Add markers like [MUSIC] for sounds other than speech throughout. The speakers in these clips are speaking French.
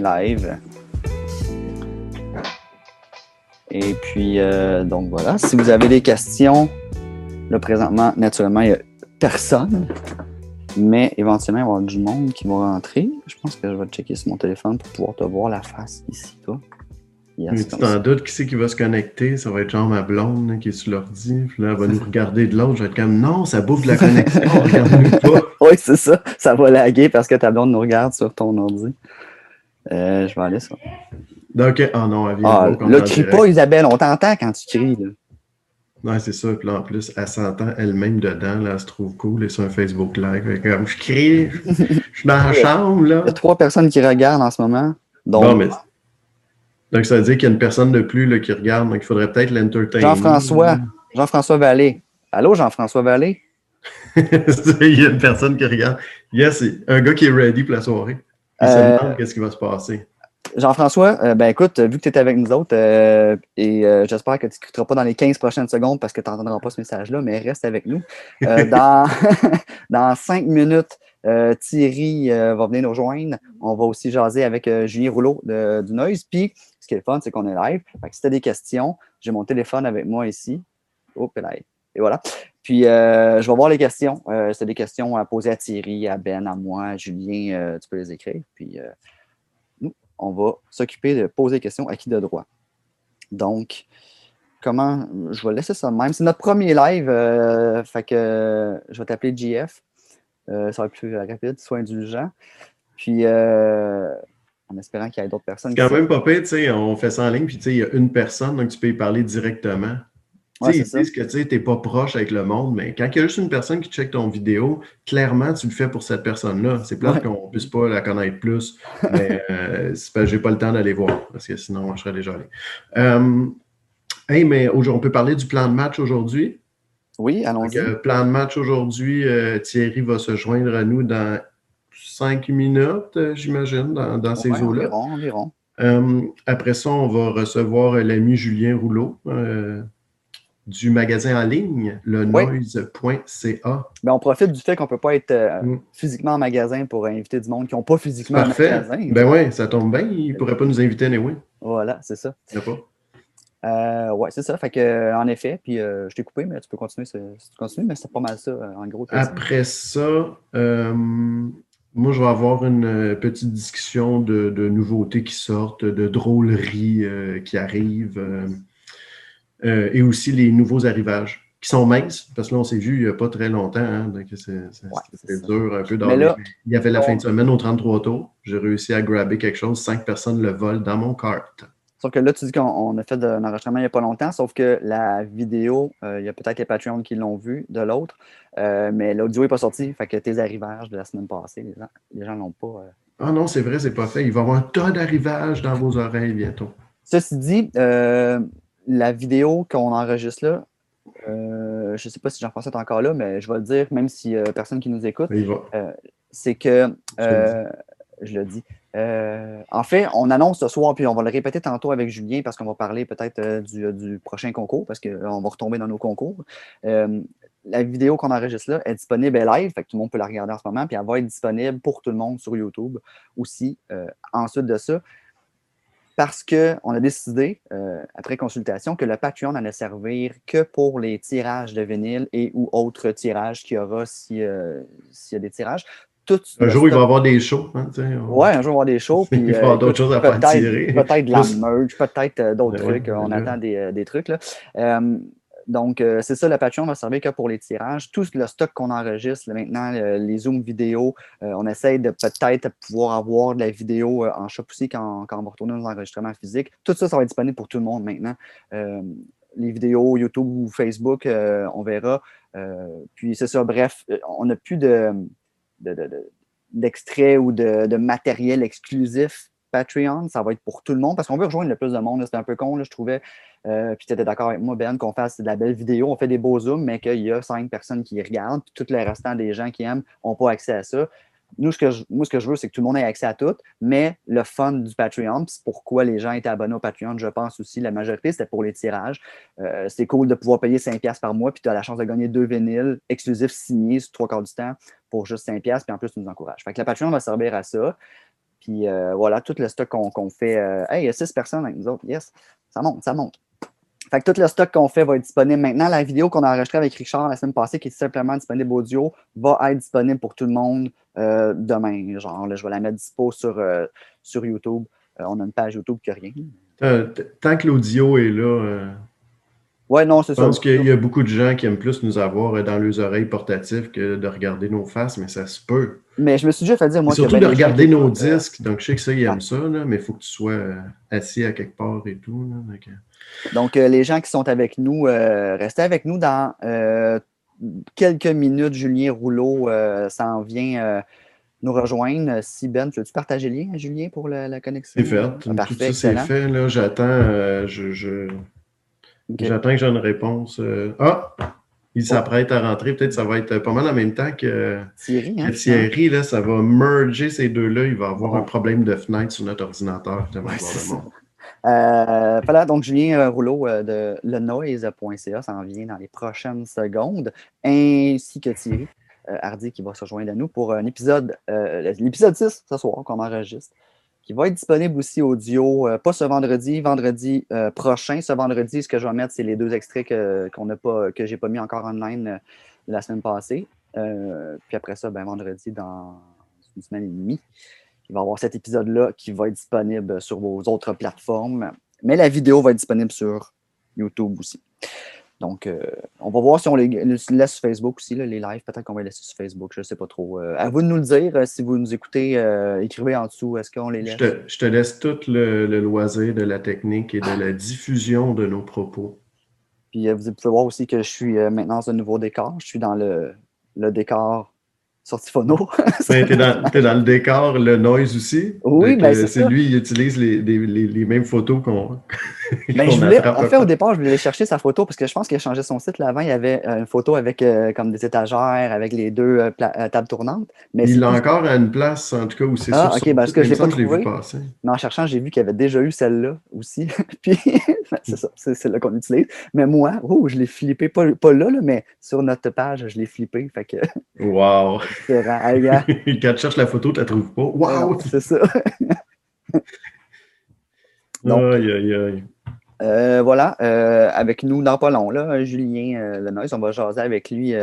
live. Et puis, euh, donc voilà, si vous avez des questions, là présentement, naturellement, il n'y a personne, mais éventuellement, il va y avoir du monde qui va rentrer. Je pense que je vais checker sur mon téléphone pour pouvoir te voir la face ici, toi. Yes, Mais tu t'en doutes qui c'est qui va se connecter? Ça va être genre ma blonde qui est sur l'ordi. Puis là, elle va nous regarder de l'autre. Je vais être comme non, ça bouffe la connexion, [LAUGHS] regarde-nous pas. oui, c'est ça. Ça va laguer parce que ta blonde nous regarde sur ton ordi. Euh, je vais aller ça. Donc, oh non, elle vient ah, Là, crie pas, Isabelle, on t'entend quand tu cries. Là. Ouais, c'est ça. Puis là, en plus, elle s'entend elle-même dedans. Là, elle se trouve cool. Et sur un Facebook Live. Comme je crie, je suis dans la [LAUGHS] chambre. Là. Il y a trois personnes qui regardent en ce moment. Donc, non, mais donc, ça veut dire qu'il y a une personne de plus là, qui regarde. Donc, il faudrait peut-être l'entertainer. Jean-François. Jean-François Vallée. Allô, Jean-François Vallée? [LAUGHS] il y a une personne qui regarde. Yes, un gars qui est ready pour la soirée. Se euh, qu'est-ce qui va se passer. Jean-François, euh, ben écoute, vu que tu es avec nous autres, euh, et j'espère que tu n'écouteras pas dans les 15 prochaines secondes parce que tu n'entendras pas ce message-là, mais reste avec nous. [LAUGHS] dans, [LAUGHS] dans cinq minutes, Thierry va venir nous rejoindre. On va aussi jaser avec Julien Rouleau du Noise. Puis, qui est le fun, c'est qu'on est live. si tu as des questions, j'ai mon téléphone avec moi ici. Hop, et voilà. Puis, euh, je vais voir les questions. Euh, c'est des questions à poser à Thierry, à Ben, à moi, à Julien. Euh, tu peux les écrire. Puis, nous, on va s'occuper de poser des questions à qui de droit. Donc, comment. Je vais laisser ça même. C'est notre premier live. fait que je vais t'appeler GF. ça va être plus rapide. Sois indulgent. Puis, en espérant qu'il y ait d'autres personnes. C'est quand même pas pire, tu sais, on fait ça en ligne, puis tu sais, il y a une personne, donc tu peux y parler directement. Tu sais, ils disent que tu n'es pas proche avec le monde, mais quand il y a juste une personne qui check ton vidéo, clairement, tu le fais pour cette personne-là. C'est plate qu'on ne puisse pas la connaître plus, mais [LAUGHS] euh, je n'ai pas le temps d'aller voir, parce que sinon, je serais déjà allé. Euh, hey, mais on peut parler du plan de match aujourd'hui? Oui, allons-y. Euh, plan de match aujourd'hui, Thierry va se joindre à nous dans cinq minutes, j'imagine, dans, ces eaux-là. Environ, euh, après ça, on va recevoir l'ami Julien Rouleau du magasin en ligne, le noise.ca. Ben, on profite du fait qu'on ne peut pas être mm. physiquement en magasin pour inviter du monde qui n'ont pas physiquement Parfait. magasin. Ben oui, ça tombe bien, ils ne pourraient pas nous inviter anyway. Voilà, c'est ça. pas. Euh, ouais, c'est ça. Fait que, en effet, puis je t'ai coupé, mais tu peux continuer, tu continues, mais c'est pas mal ça, en gros. Après ça, moi, je vais avoir une euh, petite discussion de, nouveautés qui sortent, de drôleries euh, qui arrivent, euh, et aussi les nouveaux arrivages qui sont minces, parce que là, on s'est vu il n'y a pas très longtemps, hein, donc c'est dur un peu là, Il y avait la fin de semaine au 33 tours. J'ai réussi à grabber quelque chose. Cinq personnes le volent dans mon cart. Sauf que là, tu dis qu'on a fait un enregistrement il n'y a pas longtemps, sauf que la vidéo, euh, il y a peut-être les Patreons qui l'ont vu de l'autre, euh, mais l'audio n'est pas sorti. Fait que tes arrivages de la semaine passée, les gens ne l'ont pas. Euh. Ah non, c'est vrai, c'est pas fait. Il va y avoir un tas d'arrivages dans vos oreilles bientôt. Ceci dit, la vidéo qu'on enregistre là, je ne sais pas si Jean-François est encore là, mais je vais le dire, même si personne qui nous écoute, c'est que, je le dis, euh, en fait, on annonce ce soir, puis on va le répéter tantôt avec Julien parce qu'on va parler peut-être euh, euh, du, prochain concours parce qu'on va retomber dans nos concours. la vidéo qu'on enregistre là est disponible live, fait que tout le monde peut la regarder en ce moment, puis elle va être disponible pour tout le monde sur YouTube aussi. ensuite de ça, parce qu'on a décidé, après consultation, que le Patreon allait servir que pour les tirages de vinyle et ou autres tirages qu'il y aura s'il y a des tirages un jour, il va y avoir des shows. Hein, Ouais, un jour, il va y avoir des shows. [LAUGHS] il va y avoir d'autres choses à faire tirer. Peut-être de la merge, peut-être euh, d'autres trucs. on attend des, euh, des trucs. Là. Euh, donc, c'est ça, le Patreon va servir que pour les tirages. Tout le stock qu'on enregistre maintenant, les zooms vidéo, on essaye de peut-être pouvoir avoir de la vidéo en shop aussi quand, on va retourner nos enregistrements physiques. Tout ça, ça va être disponible pour tout le monde maintenant. les vidéos YouTube ou Facebook, on verra. puis c'est ça, bref, on n'a plus de ou de, matériel exclusif Patreon. Ça va être pour tout le monde parce qu'on veut rejoindre le plus de monde. C'était un peu con, je trouvais. Euh, puis tu étais d'accord avec moi, Ben, qu'on fasse de la belle vidéo, on fait des beaux zooms, mais qu'il y a cinq personnes qui regardent, puis tout le restant des gens qui aiment n'ont pas accès à ça. Nous, ce que je, moi, ce que je veux, c'est que tout le monde ait accès à tout, mais le fun du Patreon, c'est pourquoi les gens étaient abonnés au Patreon, je pense aussi, la majorité, c'était pour les tirages. Euh, c'est cool de pouvoir payer 5$ par mois, puis tu as la chance de gagner deux vinyles exclusifs signés trois quarts du temps pour juste 5$, puis en plus, tu nous encourages. Fait que le Patreon va servir à ça. Puis euh, voilà, tout le stock qu'on fait. Hey, il y a six personnes avec nous autres. Yes, ça monte, ça monte. Fait que tout le stock qu'on fait va être disponible maintenant. La vidéo qu'on a enregistrée avec Richard la semaine passée, qui est simplement disponible audio, va être disponible pour tout le monde euh, demain. Genre, là, je vais la mettre dispo sur, sur YouTube. on a une page YouTube n'a rien. tant que l'audio est là, Ouais, non, c'est ça. Je pense qu'il y a beaucoup de gens qui aiment plus nous avoir dans leurs oreilles portatives que de regarder nos faces, mais ça se peut. Mais je me suis déjà fait dire, moi, Surtout de regarder nos disques. Donc, je sais que ça, ils aiment ça, mais il faut que tu sois euh, assis à quelque part et tout. Donc, euh, les gens qui sont avec nous, euh, restez avec nous dans quelques minutes. Julien Rouleau s'en vient nous rejoindre. Si Ben, veux-tu partager le lien, Julien, pour la, connexion? C'est fait. Parfait, tout ça, c'est fait. J'attends. je... J'attends que j'ai une réponse. Euh, ah! Il s'apprête à rentrer. Peut-être que ça va être pas mal en même temps que Thierry. Hein, Thierry, là, ça va merger ces deux-là. Il va avoir un problème de fenêtre sur notre ordinateur. Euh, voilà, donc Julien euh, Rouleau de lenoise.ca s'en vient dans les prochaines secondes, ainsi que Thierry Hardy qui va se rejoindre à nous pour un épisode, l'épisode 6 ce soir qu'on enregistre qui va être disponible aussi audio, euh, pas ce vendredi, vendredi euh, prochain. Ce vendredi, ce que je vais mettre, c'est les deux extraits que, qu'on pas, que j'ai pas mis encore online euh, la semaine passée. puis après ça, ben, vendredi, dans une semaine et demie, il va y avoir cet épisode-là qui va être disponible sur vos autres plateformes. Mais la vidéo va être disponible sur YouTube aussi. Donc, euh, on va voir si on les laisse sur Facebook aussi, les lives. Peut-être qu'on va les laisser sur Facebook, je ne sais pas trop. Euh, à vous de nous le dire. Euh, si vous nous écoutez, écrivez en dessous. Est-ce qu'on les laisse? Je te, laisse tout le, loisir de la technique et de la diffusion de nos propos. Puis vous pouvez voir aussi que je suis maintenant dans un nouveau décor. Je suis dans le, le décor sorti phono. [LAUGHS] Ben, tu es, dans le décor, le noise aussi. Oui, mais ben, c'est lui, il utilise les, les, les, mêmes photos qu'on. Ben, en fait, au départ, je voulais chercher sa photo parce que je pense qu'il a changé son site. Là, avant, il y avait euh, une photo avec euh, comme des étagères, avec les deux euh, tables tournantes. Mais il l'a encore à une place, en tout cas, où c'est ah, ok, parce que je l'ai pas trouvé. Mais en cherchant, j'ai vu qu'il y avait déjà eu celle-là aussi. [LAUGHS] Puis, [LAUGHS] c'est ça, c'est celle-là qu'on utilise. Mais moi, oh, je l'ai flippé, pas, pas là, là, mais sur notre page, je l'ai flippé. Fait que. Wow! [LAUGHS] Quand tu cherches la photo, tu la trouves pas. Wow! C'est ça. [LAUGHS] aïe, aïe, aïe. Euh, voilà, euh, avec nous dans pas long, là, Julien euh, Lenoise, on va jaser avec lui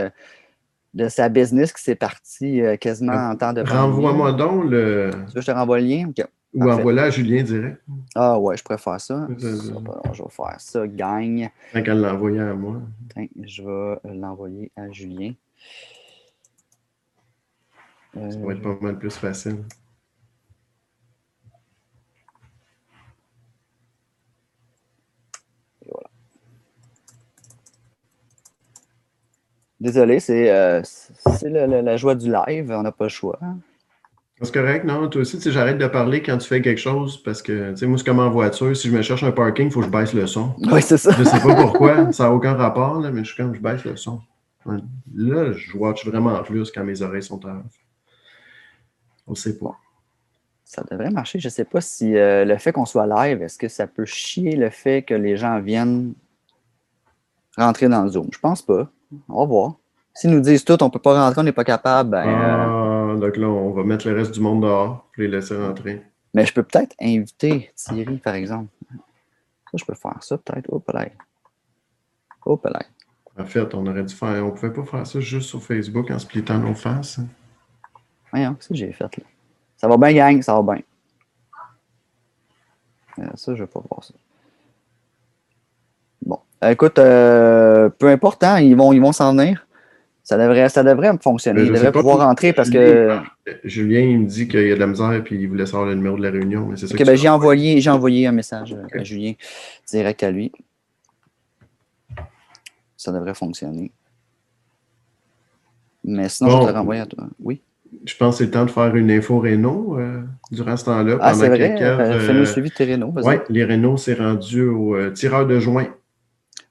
de sa business qui s'est parti quasiment en temps de Renvoie-moi donc le. Tu veux que je te renvoie le lien? Ou envoie-le à Julien direct. Ah ouais, je préfère ça. je vais faire ça, gagne. Tant qu'à l'envoyer à moi. je vais l'envoyer à Julien. Ça va être pas mal plus facile. Désolé, c'est euh, la joie du live, on n'a pas le choix. C'est correct, non? Toi aussi, j'arrête de parler quand tu fais quelque chose parce que, tu sais, moi, c'est comme en voiture. Si je me cherche un parking, il faut que je baisse le son. Oui, c'est ça. Je sais pas pourquoi, ça n'a aucun rapport, là, mais je suis comme, je baisse le son. Là, je watch vraiment plus quand mes oreilles sont à On ne sait pas. Ça devrait marcher. Je ne sais pas si euh, le fait qu'on soit live, est-ce que ça peut chier le fait que les gens viennent rentrer dans le Zoom? Je pense pas. On va voir. S'ils nous disent tout, on ne peut pas rentrer, on n'est pas capable, ben. Euh, ah, donc là, on va mettre le reste du monde dehors pour les laisser rentrer. Mais je peux peut-être inviter Thierry, par exemple. Ça, je peux faire ça, peut-être. Hop là. Hop là. En fait, on aurait dû faire. On ne pouvait pas faire ça juste sur Facebook en splittant nos faces. Voyons, qu'est-ce que j'ai fait là? Ça va bien, gang, ça va bien. Euh, ça, je ne vais pas voir ça. Bon. Écoute, euh, peu importe, hein, ils vont ils vont s'en venir. Ça devrait, ça devrait fonctionner. Ils devraient pouvoir rentrer parce que. Julien, il me dit qu'il y a de la misère et il voulait savoir le numéro de la réunion. Mais c'est ça ben, j'ai envoyé, j'ai envoyé un message à Julien direct à lui. Ça devrait fonctionner. Mais sinon, je te renvoyer à toi. Oui? Je pense que c'est le temps de faire une info Renault euh, durant ce temps-là. Ah, c'est vrai. Euh, Fais-nous suivi de tes Renault. Oui, les Renault, c'est rendu au tireur de joint.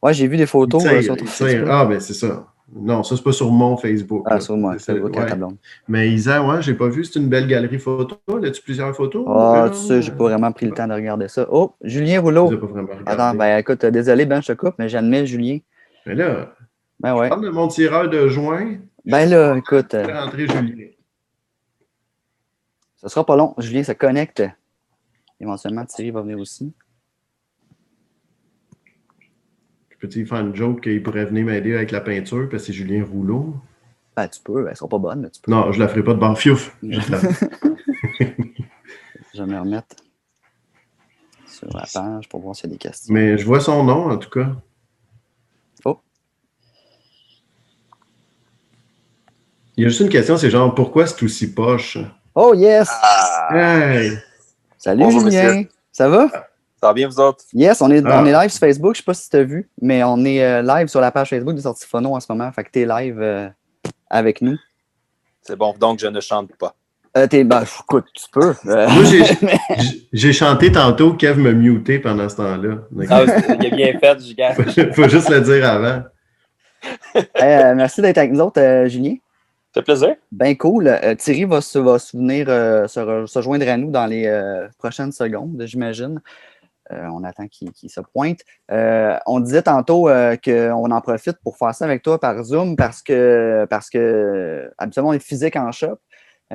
Ouais, j'ai vu des photos euh, sur ton Facebook. Ah, ben c'est ça. Non, ça, c'est pas sur mon Facebook. Ah, sur moi, c'est votre ouais. Mais Isa, ouais, j'ai pas vu. C'est une belle galerie photo. As-tu plusieurs photos? Ah, tu sais, j'ai pas vraiment pris le temps de regarder ça. Oh, Julien Rouleau. Pas vraiment Attends, ben écoute, désolé, Ben, je te coupe, mais j'admets Julien. Mais là, ben ouais. je parle de mon tireur de joint. Ben là, écoute. Je vais rentrer Julien. Ce sera pas long. Julien se connecte. Éventuellement, Thierry va venir aussi. Peux-tu faire une joke qu'il pourrait venir m'aider avec la peinture parce que c'est Julien Rouleau? Ben, tu peux, elle sera pas bonne. mais tu peux. Non, je la ferai pas de bar fiouf. Je la- [LAUGHS] Je vais me remettre sur la page pour voir s'il y a des questions. Mais je vois son nom, en tout cas. Oh. Il y a juste une question, c'est genre, pourquoi c'est aussi poche? Oh yes! Ah, Hey! Salut Bonjour, Julien! monsieur. Ça va? ça va bien, vous autres? Yes, on est, Ah. on est live sur Facebook. Je sais pas si tu as vu, mais on est euh, live sur la page Facebook de Sortie Phono en ce moment. Fait que tu es live euh, avec nous. C'est bon, donc je ne chante pas. Euh, t'es, ben, écoute, tu peux. Euh, [LAUGHS] Moi, [LAUGHS] j'ai- chanté tantôt, Kev m'a muté pendant ce temps-là. Donc, Ah, il a bien fait, Julien. [LAUGHS] faut, faut juste le dire avant. euh, merci d'être avec nous autres, euh, Julien. Fait plaisir? Ben cool. Euh, Thierry va se, va se euh, se, re- se joindre à nous dans les euh, prochaines secondes, j'imagine. On attend qu'il se pointe. On disait tantôt qu'on en profite pour faire ça avec toi par Zoom parce que, parce que habituellement, on est physique en shop.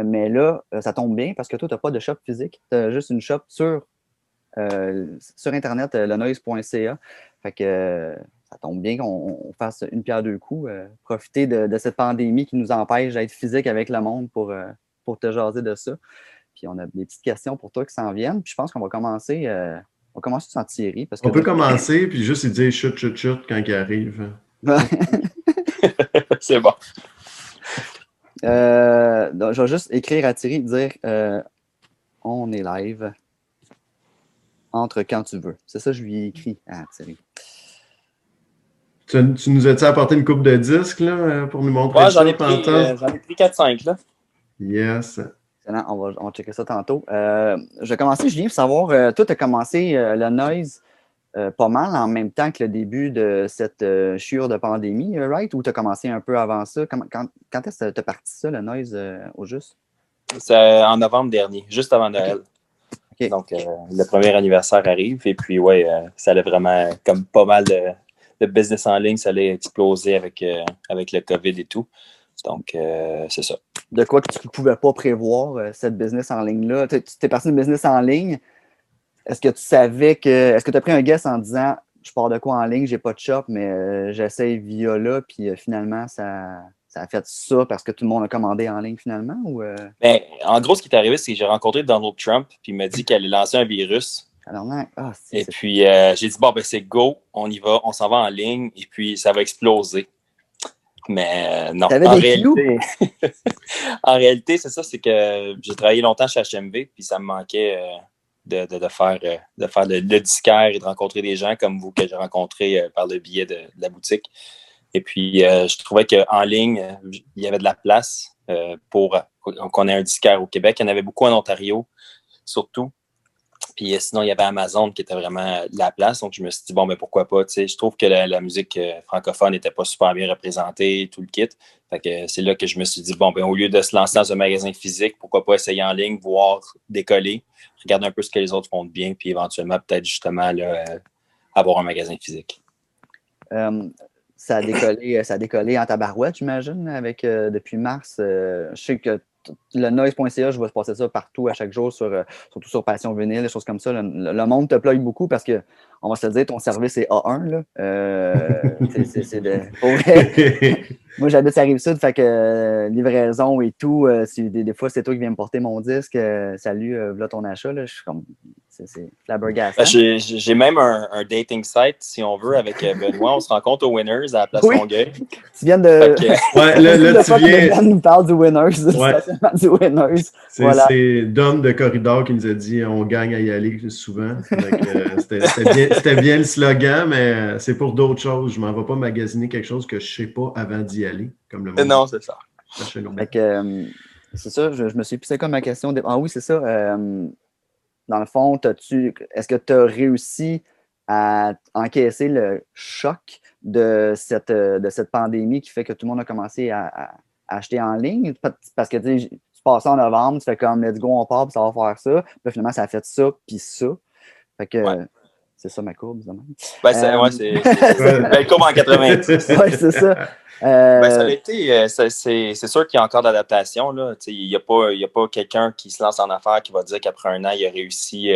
Mais là, ça tombe bien parce que toi, tu n'as pas de shop physique. Tu as juste une shop sur, sur Internet, lenoise.ca. Fait que ça tombe bien qu'on on fasse une pierre deux coups. euh, profiter de, de cette pandémie qui nous empêche d'être physique avec le monde pour, euh, pour te jaser de ça. Puis on a des petites questions pour toi qui s'en viennent. Puis je pense qu'on va commencer. euh, on va commencer sans Thierry. Parce que On peut commencer, puis juste dire chut, chut, chut quand il arrive. [LAUGHS] C'est bon. Euh, donc, je vais juste écrire à Thierry dire euh, on est live entre quand tu veux. C'est ça que je lui ai écrit à Thierry. Tu, tu nous as-tu apporté une coupe de disques là, euh, pour nous montrer Ouais, ça j'en ai pris, euh, j'en ai pris 4-5, là. Yes. Excellent, on va, on va checker ça tantôt. Euh, je vais commencer, Julien, pour savoir, euh, toi, tu as commencé euh, le noise euh, pas mal en même temps que le début de cette euh, chure de pandémie, euh, right? Ou tu as commencé un peu avant ça? Quand quand est-ce que tu as parti ça, le noise, euh, au juste? C'est en novembre dernier, juste avant Noël. Donc, euh, le premier anniversaire arrive. Et puis, ouais, euh, ça allait vraiment, comme pas mal de, de business en ligne, ça allait exploser avec, euh, avec le COVID et tout. Donc, euh, c'est ça. De quoi que tu ne pouvais pas prévoir, euh, cette business en ligne-là? Tu es parti d'une business en ligne. Est-ce que tu savais que. Est-ce que tu as pris un guess en disant je pars de quoi en ligne, j'ai pas de shop, mais euh, j'essaye via là, puis finalement, ça, ça a fait ça parce que tout le monde a commandé en ligne finalement? Ou, Ben, en gros, ce qui est arrivé, c'est que j'ai rencontré Donald Trump, puis il m'a dit qu'il allait lancer un virus. Alors, ah, Et puis, euh, j'ai dit, bon, ben, c'est go, on y va, on s'en va en ligne, et puis ça va exploser. Mais euh, non, T'avais en réalité, [LAUGHS] en réalité, c'est ça, c'est que j'ai travaillé longtemps chez HMV, puis ça me manquait euh, de, de, de faire, de faire le, le disquaire et de rencontrer des gens comme vous que j'ai rencontrés par le biais de, de la boutique. Et puis, je trouvais qu'en ligne, il y avait de la place pour qu'on ait un disquaire au Québec. Il y en avait beaucoup en Ontario, surtout. Puis euh, sinon, il y avait Amazon qui était vraiment la place. Donc, je me suis dit, bon, ben pourquoi pas. Tu sais, je trouve que la, musique euh, francophone n'était pas super bien représentée, tout le kit. Fait que c'est là que je me suis dit, bon, ben au lieu de se lancer dans un magasin physique, pourquoi pas essayer en ligne, voir, décoller, regarder un peu ce que les autres font de bien, puis éventuellement, peut-être justement, euh, avoir un magasin physique. Euh, ça, a décollé, ça a décollé en tabarouette, j'imagine, avec euh, depuis mars. euh, je sais que le noise.ca, je vois se passer ça partout à chaque jour, sur, euh, surtout sur Passion Vinyle, des choses comme ça. Le, monde te plug beaucoup parce que, on va se le dire, ton service est A1. Là. Euh, [LAUGHS] c'est- de- [LAUGHS] moi, j'habite à Rive-Sud, fait que euh, livraison et tout, euh, des, des fois, c'est toi qui viens me porter mon disque. salut, voilà ton achat. Là, je suis comme. C'est flabbergastant. Ben, J'ai j'ai même un, un dating site, si on veut, avec euh, Benoît. On se rencontre au Winners à la place Oui. Longueuil. Tu viens de. [LAUGHS] Ouais, là, là, tu viens. Nous parle du Winners, Ouais. du Winners. C'est Voilà. c'est Dom de Corridor qui nous a dit on gagne à y aller souvent. Euh, C'était bien, c'était bien le slogan, mais euh, c'est pour d'autres choses. Je m'en vais pas magasiner quelque chose que je sais pas avant d'y aller. Comme le non, c'est ça. c'est ça, je, je me suis puis c'est comme ma question. de- Ah oui, c'est ça. euh, dans le fond, t'as-tu- est-ce que tu as réussi à encaisser le choc de cette, de cette pandémie qui fait que tout le monde a commencé à, acheter en ligne? Pa- Parce que tu tu passes en novembre, tu fais comme let's go, on part, puis ça va faire ça. Puis finalement, ça a fait ça, puis ça. Fait que. C'est ça ma courbe, Ben, c'est, ouais, c'est, belle courbe en 90. [LAUGHS] oui, c'est ça. Ben, ça a été, c'est, sûr qu'il y a encore d'adaptation. Il n'y a pas, a pas quelqu'un qui se lance en affaires qui va dire qu'après un an, il a réussi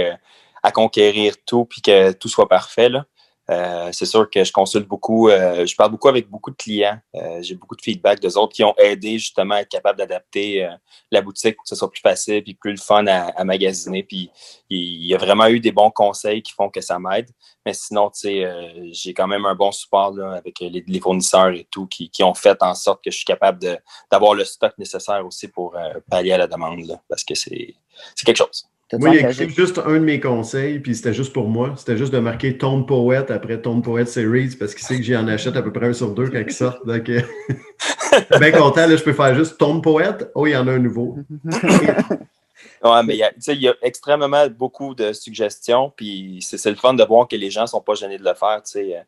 à conquérir tout puis que tout soit parfait. Là. Euh, c'est sûr que je consulte beaucoup, euh, je parle beaucoup avec beaucoup de clients. Euh, j'ai beaucoup de feedback d'eux autres qui ont aidé justement à être capable d'adapter la boutique pour que ce soit plus facile puis plus le fun à, magasiner. Puis il y a vraiment eu des bons conseils qui font que ça m'aide. Mais sinon, tu sais, j'ai quand même un bon support là, avec les, fournisseurs et tout qui, ont fait en sorte que je suis capable d'avoir le stock nécessaire aussi pour pallier à la demande parce que c'est quelque chose. Moi, il a écrit juste un de mes conseils, puis c'était juste pour moi. C'était juste de marquer Tone Poet après Tone Poet Series, parce qu'il sait que j'en achète à peu près un sur deux quand ils sortent. [LAUGHS] Donc, euh, bien content, là, je peux faire juste Tone Poet. Oh, il y en a un nouveau. [LAUGHS] ouais, mais il y a extrêmement beaucoup de suggestions, puis c'est le fun de voir que les gens ne sont pas gênés de le faire. sais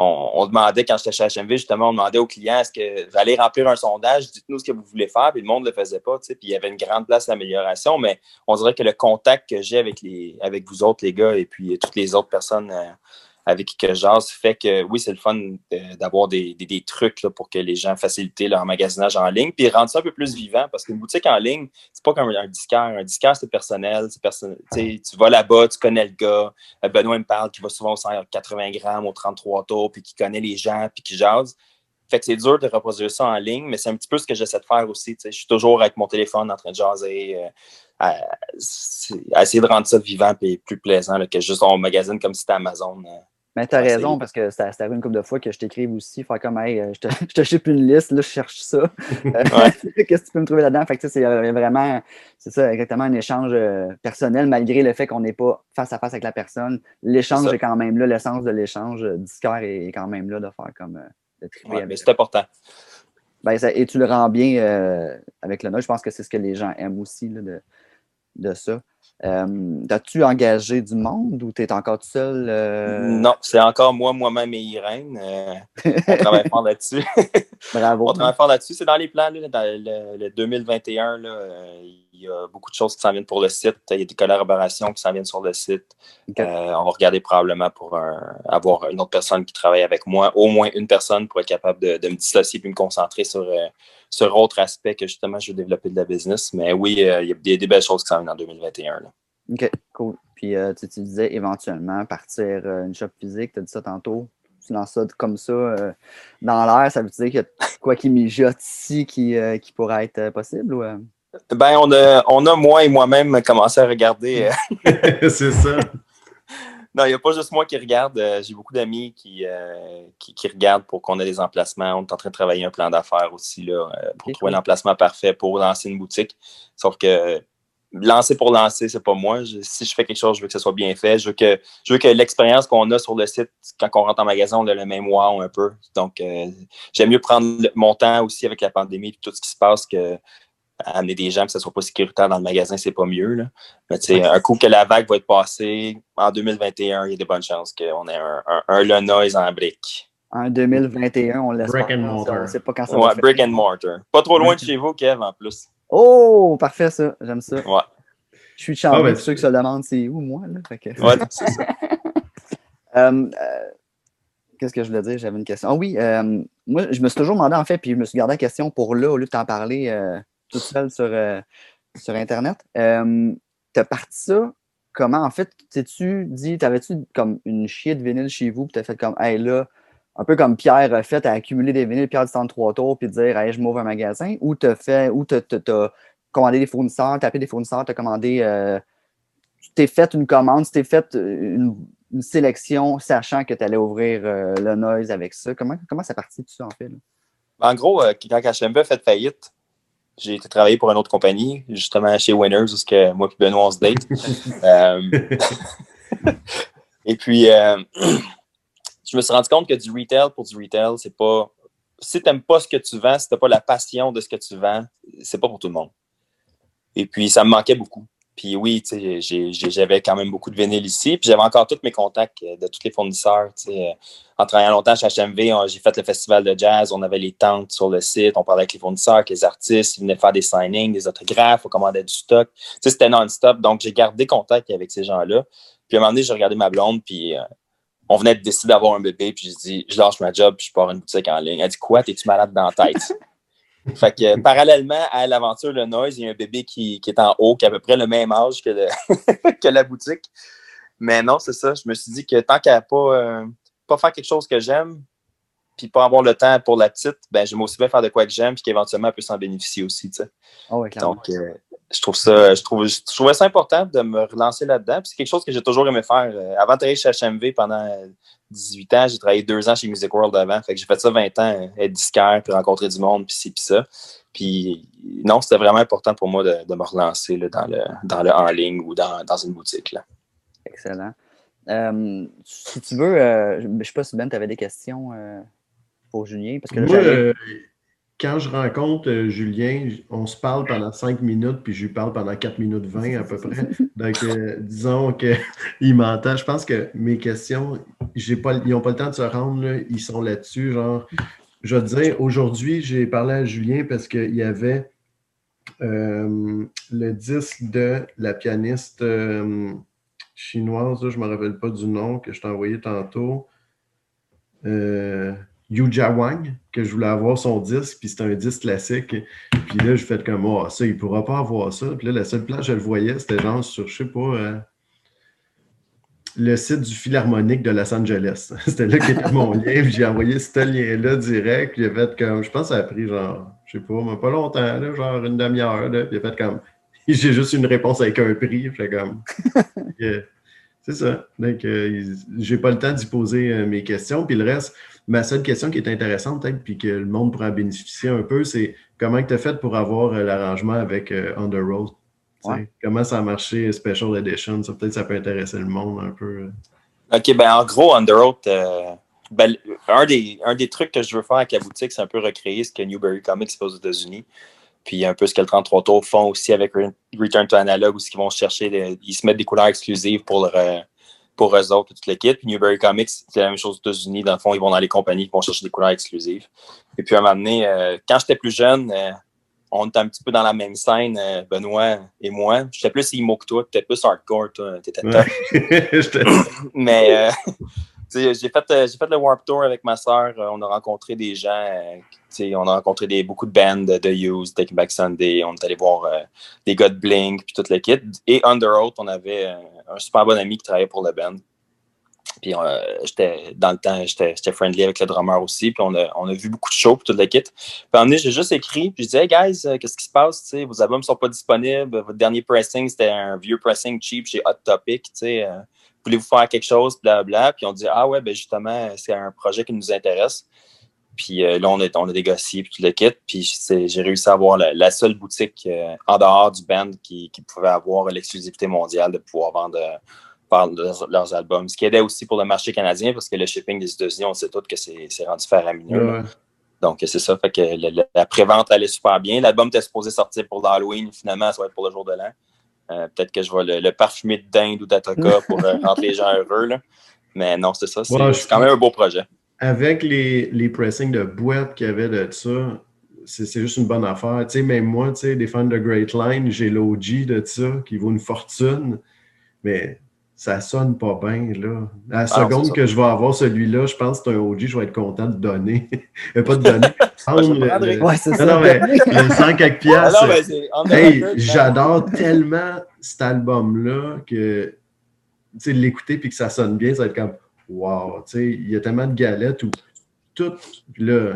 on, demandait, quand j'étais chez HMV, justement, on demandait aux clients est-ce que vous allez remplir un sondage, dites-nous ce que vous voulez faire, puis le monde ne le faisait pas, tu sais, puis il y avait une grande place d'amélioration, mais on dirait que le contact que j'ai avec les avec vous autres, les gars, et puis toutes les autres personnes euh, avec qui que jase fait que oui, c'est le fun d'avoir des, trucs pour que les gens facilitent leur magasinage en ligne, puis rendre ça un peu plus vivant, parce qu'une boutique en ligne, c'est pas comme un, disquaire. Un disquaire, c'est personnel. tu vas là-bas, tu connais le gars. Euh, Benoît me parle qui va souvent au 180 grammes, au 33 tours, puis qui connaît les gens, puis qui jase. Fait que c'est dur de reproduire ça en ligne, mais c'est un petit peu ce que j'essaie de faire aussi. Je suis toujours avec mon téléphone en train de jaser, euh, à, essayer de rendre ça vivant et plus plaisant que juste on magazine comme si c'était Amazon. Euh, mais tu as raison, parce que c'est arrivé une couple de fois que je t'écrive aussi, faire comme, hey, euh, je te, je te ship une liste, là, je cherche ça. [LAUGHS] Euh, [LAUGHS] qu'est-ce que tu peux me trouver là-dedans? Fait que, c'est vraiment, c'est ça, exactement un échange euh, personnel, malgré le fait qu'on n'est pas face à face avec la personne. L'échange est, quand même là, l'essence de l'échange disquaire est, quand même là de faire comme, de triper mais c'est important. Ben, et tu le rends bien avec le nom. Je pense que c'est ce que les gens aiment aussi là, de, de ça. Euh, As-tu engagé du monde ou tu es encore tout seul? Euh? Non, c'est encore moi, moi-même et Irène. Euh, on [LAUGHS] travaille fort là-dessus. Bravo. on travaille fort là-dessus. C'est dans les plans. Là, dans le, 2021, là, euh, il y a beaucoup de choses qui s'en viennent pour le site. Il y a des collaborations qui s'en viennent sur le site. on va regarder probablement pour avoir une autre personne qui travaille avec moi, au moins une personne pour être capable de, de me dissocier et me concentrer sur sur autre aspect que justement je veux développer de la business. Mais oui, euh, il y a des, belles choses qui s'en viennent en 2021. OK, cool. Puis euh, tu, disais éventuellement partir euh, une shop physique, tu as dit ça tantôt. Tu lances ça comme ça dans l'air, ça veut dire qu'il y a [LAUGHS] quoi qui mijote ici qui, qui pourrait être possible ou, Ben, on a, on a moi et moi-même commencé à regarder. [LAUGHS] C'est ça. Non, il n'y a pas juste moi qui regarde. Euh, j'ai beaucoup d'amis euh, qui, qui, regardent pour qu'on ait des emplacements. On est en train de travailler un plan d'affaires aussi là, euh, pour trouver l'emplacement parfait pour lancer une boutique. Sauf que lancer pour lancer, c'est pas moi. si je fais quelque chose, je veux que ce soit bien fait. Je veux que, je veux que l'expérience qu'on a sur le site, quand on rentre en magasin, on a le même wow un peu. Donc, j'aime mieux prendre mon temps aussi avec la pandémie et tout ce qui se passe que amener des gens que ce soit pas sécuritaire dans le magasin, c'est pas mieux. Là. Mais tu sais, un coup que la vague va être passée, en 2021, il y a de bonnes chances qu'on ait un, un, un Le Noise en brique. En 2021, on laisse Brick and mortar. C'est pas quand ça ouais, brick and mortar. Pas trop loin de chez vous, Kev, en plus. Oh, parfait ça. J'aime ça. Ouais. Je suis ah, ben, ceux qui se demandent c'est où, moi. Là. Ouais, c'est ça. [LAUGHS] Euh, euh, qu'est-ce que je voulais dire? J'avais une question. Ah oui, euh, moi, je me suis toujours demandé, en fait, puis je me suis gardé la question pour là, au lieu de t'en parler tout seul sur, euh, sur Internet. Euh, tu as parti ça comment? En fait, t'es-tu dit, t'avais-tu comme une chier de vinyle chez vous, puis t'as fait comme, hey là, un peu comme Pierre a fait, t'as accumulé des vinyles, Pierre du temps de trois tours, puis dire, hey, je m'ouvre un magasin, ou t'as fait, ou t'as, commandé des fournisseurs, t'as appelé des fournisseurs, t'as commandé, euh, t'es fait une commande, t'es fait une, sélection, sachant que tu allais ouvrir le noise avec ça. Comment, comment ça partit tout en fait? En gros, quand HMV a fait faillite, j'ai été travailler pour une autre compagnie, justement chez Winners, où que moi et Benoît on se date. [LAUGHS] Euh, et puis, euh, je me suis rendu compte que du retail pour du retail, c'est pas. Si tu n'aimes pas ce que tu vends, si tu n'as pas la passion de ce que tu vends, c'est pas pour tout le monde. Et puis, ça me manquait beaucoup. Puis oui, j'avais quand même beaucoup de vinyles ici. Puis j'avais encore tous mes contacts de tous les fournisseurs. En travaillant longtemps chez HMV, j'ai fait le festival de jazz, on avait les tentes sur le site, on parlait avec les fournisseurs, avec les artistes, ils venaient faire des signings, des autographes, on commandait du stock. C'était non-stop. Donc j'ai gardé contact avec ces gens-là. Puis à un moment donné, j'ai regardé ma blonde, puis on venait de décider d'avoir un bébé, puis j'ai dit, je lâche ma job, puis je pars une boutique en ligne. Elle dit, quoi, t'es-tu malade dans la tête? [LAUGHS] fait que, parallèlement à l'aventure Le Noise, il y a un bébé qui, est en haut, qui a à peu près le même âge que, [LAUGHS] que la boutique. Mais non, c'est ça. Je me suis dit que tant qu'à pas, euh, pas faire quelque chose que j'aime, puis pas avoir le temps pour la petite, ben, j'aime aussi bien faire de quoi que j'aime, puis qu'éventuellement, elle peut s'en bénéficier aussi. Oh Donc, euh, je trouve ça, je trouve, je trouvais ça important de me relancer là-dedans. c'est quelque chose que j'ai toujours aimé faire. Euh, avant de travailler chez HMV pendant 18 ans, j'ai travaillé deux ans chez Music World avant. Fait que j'ai fait ça 20 ans, euh, être disquaire, puis rencontrer du monde, puis ci, puis ça. Puis non, c'était vraiment important pour moi de, me relancer là, dans, le, dans le en ligne ou dans, dans une boutique. Là. Excellent. si tu veux, je ne sais pas si Ben, tu avais des questions pour Julien? Parce que Moi, euh, quand je rencontre euh, Julien, on se parle pendant 5 minutes, puis je lui parle pendant 4 minutes 20 à peu près. Donc, euh, disons qu'il [LAUGHS] m'entend. Je pense que mes questions, ils n'ont pas le temps de se rendre, ils sont là-dessus. Genre, je veux dire, aujourd'hui, j'ai parlé à Julien parce qu'il y avait le disque de la pianiste chinoise, je ne me rappelle pas du nom, que je t'ai envoyé tantôt. Yuja Wang, que je voulais avoir son disque, puis c'était un disque classique. Puis là, je fais comme, oh, ça, il ne pourra pas avoir ça. Puis là, la seule place je le voyais, c'était genre sur, je sais pas, euh, le site du Philharmonique de Los Angeles. [LAUGHS] c'était là qu'était mon lien, puis j'ai envoyé ce lien-là direct, puis il a fait comme, je pense que ça a pris genre, je sais pas, mais pas longtemps, là, genre une demi-heure, puis il a fait comme, [LAUGHS] j'ai juste une réponse avec un prix, fait comme, [LAUGHS] c'est ça. Donc, euh, j'ai pas le temps d'y poser euh, mes questions, puis le reste, Ma seule question qui est intéressante, peut-être, puis que le monde pourra bénéficier un peu, c'est comment tu as fait pour avoir euh, l'arrangement avec euh, Underworld? Comment ça a marché, Special Edition? Ça, peut-être ça peut intéresser le monde un peu. Euh. OK, ben en gros, Underworld, ben, un, des, un des trucs que je veux faire avec la boutique, c'est un peu recréer ce que Newberry Comics fait aux États-Unis. Puis un peu ce que le 33 tours font aussi avec Return to Analog, où ils vont chercher, ils se mettent des couleurs exclusives pour leur pour eux autres, toute l'équipe. Puis Newberry Comics, c'est la même chose aux États-Unis. Dans le fond, ils vont dans les compagnies, ils vont chercher des couleurs exclusives. Et puis à un moment donné, euh, quand j'étais plus jeune, euh, on était un petit peu dans la même scène, euh, Benoît et moi. J'étais plus emo que toi, peut-être plus hardcore, toi, t'étais [LAUGHS] top. Mais j'ai fait, j'ai fait le Warp Tour avec ma soeur. on a rencontré des gens, on a rencontré des, beaucoup de bands de Used, Taking Back Sunday. On est allé voir des gars de Blink, puis toute l'équipe. Et Under Oath, on avait un super bon ami qui travaillait pour le band. Puis euh, j'étais dans le temps, j'étais friendly avec le drummer aussi. Puis on a, on a vu beaucoup de shows pour toute. Puis à un moment j'ai juste écrit. Puis je disais, hey guys, euh, qu'est-ce qui se passe? T'sais, vos albums ne sont pas disponibles. Votre dernier pressing, c'était un vieux pressing cheap chez Hot Topic. Euh, Voulez-vous faire quelque chose? Blablabla. Puis on dit, ah ouais, ben justement, c'est un projet qui nous intéresse. Puis là, on a, on a négocié puis tout le kit. Puis j'ai réussi à avoir la, seule boutique en dehors du band qui, qui pouvait avoir l'exclusivité mondiale de pouvoir vendre par leurs, albums. Ce qui aidait aussi pour le marché canadien parce que le shipping des États-Unis, on sait tous que c'est rendu faramineux. Donc, c'est ça. Fait que la, prévente allait super bien. L'album était supposé sortir pour l'Halloween. Finalement, ça va être pour le jour de l'an. Euh, peut-être que je vais le, parfumer de dinde ou d'atoka [LAUGHS] pour euh, rendre les gens heureux. Mais non, c'est ça. C'est quand même un beau projet. Avec les, les pressings de boîte qu'il y avait de ça, c'est juste une bonne affaire. Tu sais, même moi, tu sais, des fans de Great Line, j'ai l'OG de ça qui vaut une fortune. Mais ça sonne pas bien, là. À la ah, seconde que je vais avoir celui-là, je pense que c'est un OG, je vais être content de donner. [LAUGHS] pas de donner. le, ouais, c'est ça. Non, mais, [LAUGHS] le 100 quelques piastres. hey, j'adore tellement cet album-là que, tu sais, l'écouter puis que ça sonne bien, ça va être comme, wow, tu sais, il y a tellement de galettes où tout, là,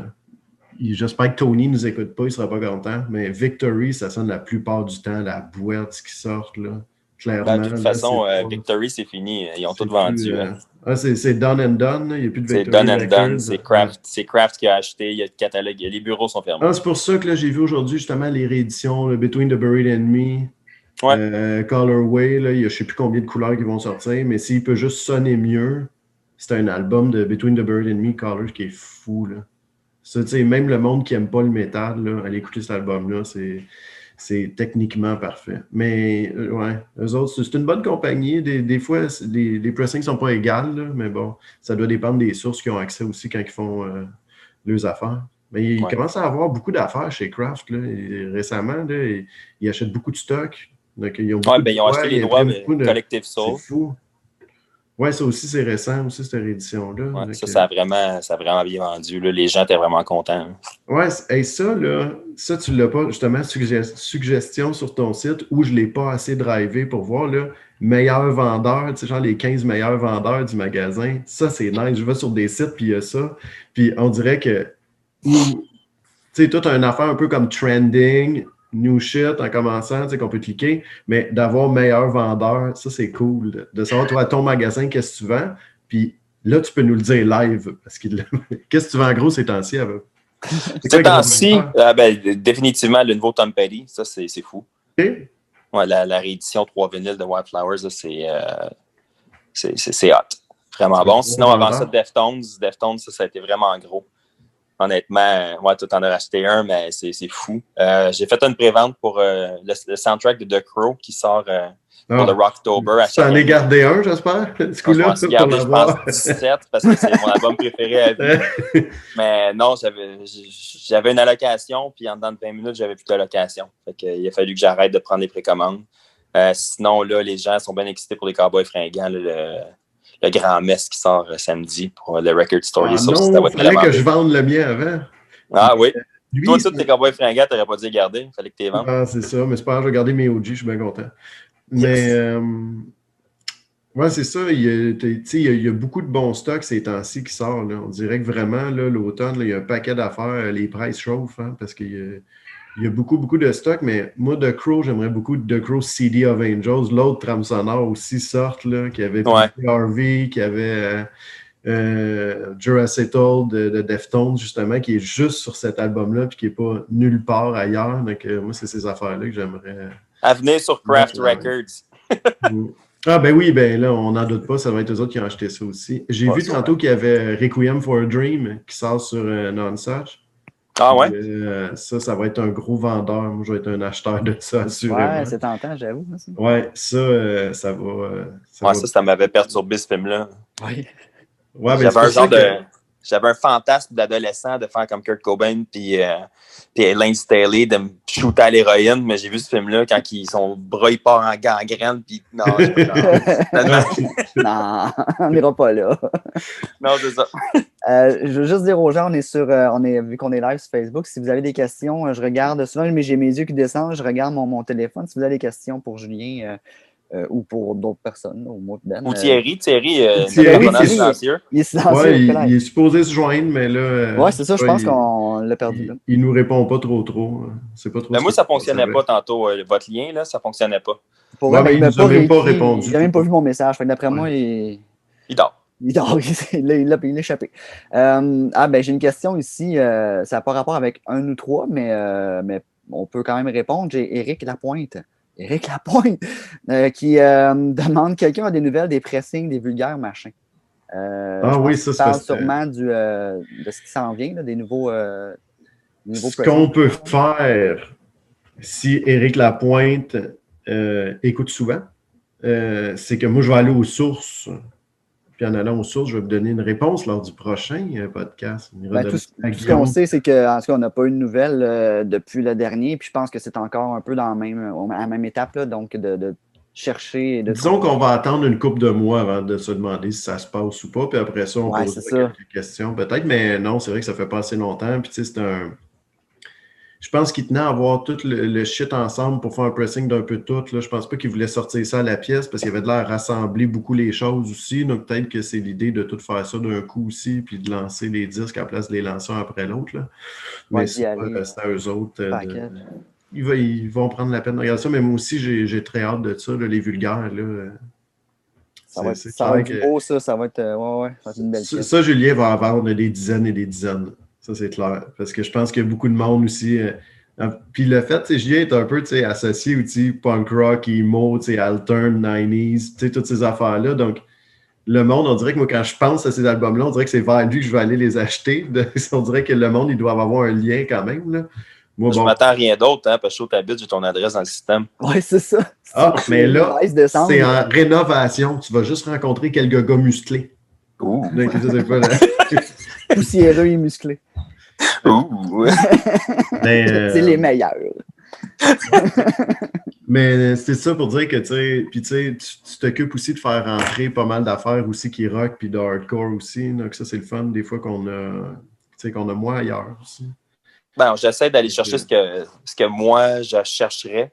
j'espère que Tony ne nous écoute pas, il sera pas content, mais Victory, ça sonne la plupart du temps, la boîte qui sort, là. Ben, de toute façon, euh, Victory, c'est fini. Ils ont tout vendu. Hein. Euh, ah, c'est done and done. Il n'y a plus de Victory. C'est done and done. C'est Kraft, Kraft, qui a acheté. Il y a le catalogue. Les bureaux sont fermés. Ah, c'est pour ça que j'ai vu aujourd'hui justement les rééditions Between the Buried and Me. Ouais. Euh, Colorway, là, il y a je ne sais plus combien de couleurs qui vont sortir, mais s'il peut juste sonner mieux, c'est un album de Between the Buried and Me, Colors, qui est fou. Là. Ça, même le monde qui n'aime pas le métal, là, allez écouter cet album-là, c'est c'est techniquement parfait. Mais euh, ouais, eux autres, c'est une bonne compagnie. Des, fois, les, les pressings ne sont pas égales, mais bon, ça doit dépendre des sources qui ont accès aussi quand ils font euh, leurs affaires. Mais ils commencent à avoir beaucoup d'affaires chez Kraft. Là, récemment, ils, achètent beaucoup de stock. Donc, ils ont, ben, ils ont acheté les droits de Collective Soul. C'est fou. Oui, ça aussi, c'est récent, aussi, cette réédition-là. ça, ça, a vraiment, ça a vraiment bien vendu. Là. Les gens étaient vraiment contents. Oui, et ça, là, ça, tu ne l'as pas, justement, suggestion sur ton site où je ne l'ai pas assez drivé pour voir, là, meilleur vendeur, tu sais, genre les 15 meilleurs vendeurs du magasin. Ça, c'est nice. Je vais sur des sites, puis il y a ça. Puis on dirait que, tu sais, tout une affaire un peu comme trending, new shit en commençant, tu sais, qu'on peut cliquer, mais d'avoir meilleur vendeur, ça, c'est cool. De, savoir, toi, à ton magasin, qu'est-ce que tu vends, puis là, tu peux nous le dire live. Parce que [LAUGHS] qu'est-ce que tu vends en gros ces temps-ci, Ces temps-ci, ah, ben, définitivement, le nouveau Tom Petty, ça, c'est fou. Ouais, la, la, réédition 3 vinyles de Wildflowers, euh, c'est hot. Vraiment bon. Sinon, avant ça, Deftones, Deftones, ça, ça a été vraiment gros honnêtement, ouais, tu en as racheté un, mais c'est fou. Euh, j'ai fait une prévente pour euh, le, soundtrack de The Crow qui sort euh, pour ah. le Rocktober. Tu en as gardé un, j'espère? Ce coup-là, je gardé, je pense, 17 parce que c'est mon [LAUGHS] album préféré à vie. [LAUGHS] mais non, j'avais une allocation, puis en dedans de 20 minutes, j'avais plus d'allocation. Il a fallu que j'arrête de prendre les précommandes. sinon, là, les gens sont bien excités pour les Cowboys fringants le grand mess qui sort euh, samedi pour le Record Story. Ah non, il fallait que je vende le mien avant. Ah oui. Lui, Toi, tous tes cowboys fringants, t'aurais pas dû les garder. Il fallait que tu les vendes. Ah, c'est ça. Mais c'est pas grave, je vais garder mes OG, je suis bien content. Mais, euh, ouais, c'est ça. Il y, a, il, y a, beaucoup de bons stocks ces temps-ci qui sortent. On dirait que vraiment, l'automne, il y a un paquet d'affaires. Les prices chauffent hein, parce qu'il y a il y a beaucoup, beaucoup de stock, mais moi, The Crow, j'aimerais beaucoup The Crow CD of Angels. L'autre trame sonore aussi sorte, là, qui avait ouais. Harvey, qui avait euh, euh, Jurassic de, de, Deftones, justement, qui est juste sur cet album-là, puis qui n'est pas nulle part ailleurs. Donc, euh, moi, c'est ces affaires-là que j'aimerais. À venir sur Craft Records. [LAUGHS] Ah, ben oui, ben là, on n'en doute pas, ça va être eux autres qui ont acheté ça aussi. J'ai vu tantôt qu'il y avait Requiem for a Dream qui sort sur Non-Such. Ah ouais? Euh, ça, ça va être un gros vendeur. Moi, je vais être un acheteur de ça, assurément. Ouais, c'est tentant, j'avoue. Ouais, ça, euh, ça va. Euh, ça ouais, ça, ça m'avait perturbé ce film-là. Oui. Ouais, ben, J'avais un genre de j'avais un fantasme d'adolescent de faire comme Kurt Cobain puis, euh, puis Lane Staley, de me shooter à l'héroïne, mais j'ai vu ce film-là quand ils sont bras ils partent en gangrène, puis [LAUGHS] non, non, on n'ira pas là. non, c'est ça. Euh, je veux juste dire aux gens, on est sur, euh, on est, vu qu'on est live sur Facebook, si vous avez des questions, euh, je regarde, souvent j'ai mes yeux qui descendent, je regarde mon, mon téléphone. Si vous avez des questions pour Julien, euh, ou pour d'autres personnes, au moins Ben. Ou euh, Thierry, Thierry, euh, Thierry est silencieux. Il est silencieux. Ouais, il, est supposé se joindre, mais là. Oui, c'est ça, je pense qu'on l'a perdu. Là. Il, ne nous répond pas trop, trop. C'est pas trop. Mais moi, ça ne fonctionnait pas tantôt. votre lien, là, ça ne fonctionnait pas. Pour ouais, mais il nous a même pas répondu. Il n'a même pas vu mon message. D'après moi, il. Il dort. Il dort, [LAUGHS] il l'a échappé. Euh, ah, ben, j'ai une question ici. Euh, ça n'a pas rapport avec un ou trois, mais, euh, mais on peut quand même répondre. J'ai Éric Lapointe Éric Lapointe, euh, qui euh, [LAUGHS] demande quelqu'un a des nouvelles des pressings, des vulgaires machins. Euh, ah oui, ça, c'est parle sûrement du, de ce qui s'en vient, des nouveaux, nouveaux Ce qu'on peut faire, si Éric Lapointe écoute souvent, c'est que moi, je vais aller aux sources en allant aux sources, je vais vous donner une réponse lors du prochain euh, podcast. Ben, tout, ce qu'on sait, c'est qu'en tout cas, on n'a pas eu de nouvelles euh, depuis le dernier. Puis je pense que c'est encore un peu dans la même, à la même étape, là, donc de, chercher. De Disons qu'on va attendre une couple de mois avant de se demander si ça se passe ou pas. Puis après ça, on pose quelques questions peut-être. Mais non, c'est vrai que ça fait pas assez longtemps. Puis tu sais, c'est un je pense qu'il tenait à avoir tout le, shit ensemble pour faire un pressing d'un peu tout. Là. Je pense pas qu'il voulait sortir ça à la pièce parce qu'il avait de l'air rassembler beaucoup les choses aussi. Donc peut-être que c'est l'idée de tout faire ça d'un coup aussi, puis de lancer les disques à la place de les lancer un après l'autre. Mais c'est à eux autres. Euh, ils, vont prendre la peine de regarder ça, mais moi aussi, j'ai très hâte de ça, les vulgaires. Là. Ça va, être, ça être beau, ça. Ça va être, euh, ouais, ouais, ça va être une belle ça, ça, Julien va vendre des dizaines et des dizaines. Ça, c'est clair. Parce que je pense qu'il y a beaucoup de monde aussi. Euh, puis le fait, Julien est un peu associé aussi punk rock, emo, altern, 90s, toutes ces affaires-là. Donc, le monde, on dirait que moi, quand je pense à ces albums-là, on dirait que c'est vers lui que je vais aller les acheter. [LAUGHS] on dirait que le monde, il doit avoir un lien quand même. Là. Moi, je bon. m'attends à rien d'autre, hein, parce que je t'habite, j'ai ton adresse dans le système. Ouais, c'est ça. Ah, mais là, 13 décembre. c'est en rénovation. Tu vas juste rencontrer quelques gars musclés. Ouh. Donc, ça, c'est pas [LAUGHS] la- poussiéreux et musclé. Ouh. [LAUGHS] [LAUGHS] Mais, euh, C'est les meilleurs. Mais c'est ça pour dire que, tu sais, puis tu sais, tu tu t'occupes aussi de faire rentrer pas mal d'affaires aussi qui rock, puis de hardcore aussi. Donc ça, c'est le fun des fois qu'on a, tu sais, qu'on a moins ailleurs aussi. Ben, j'essaie d'aller chercher ce que, ce que moi, je chercherais.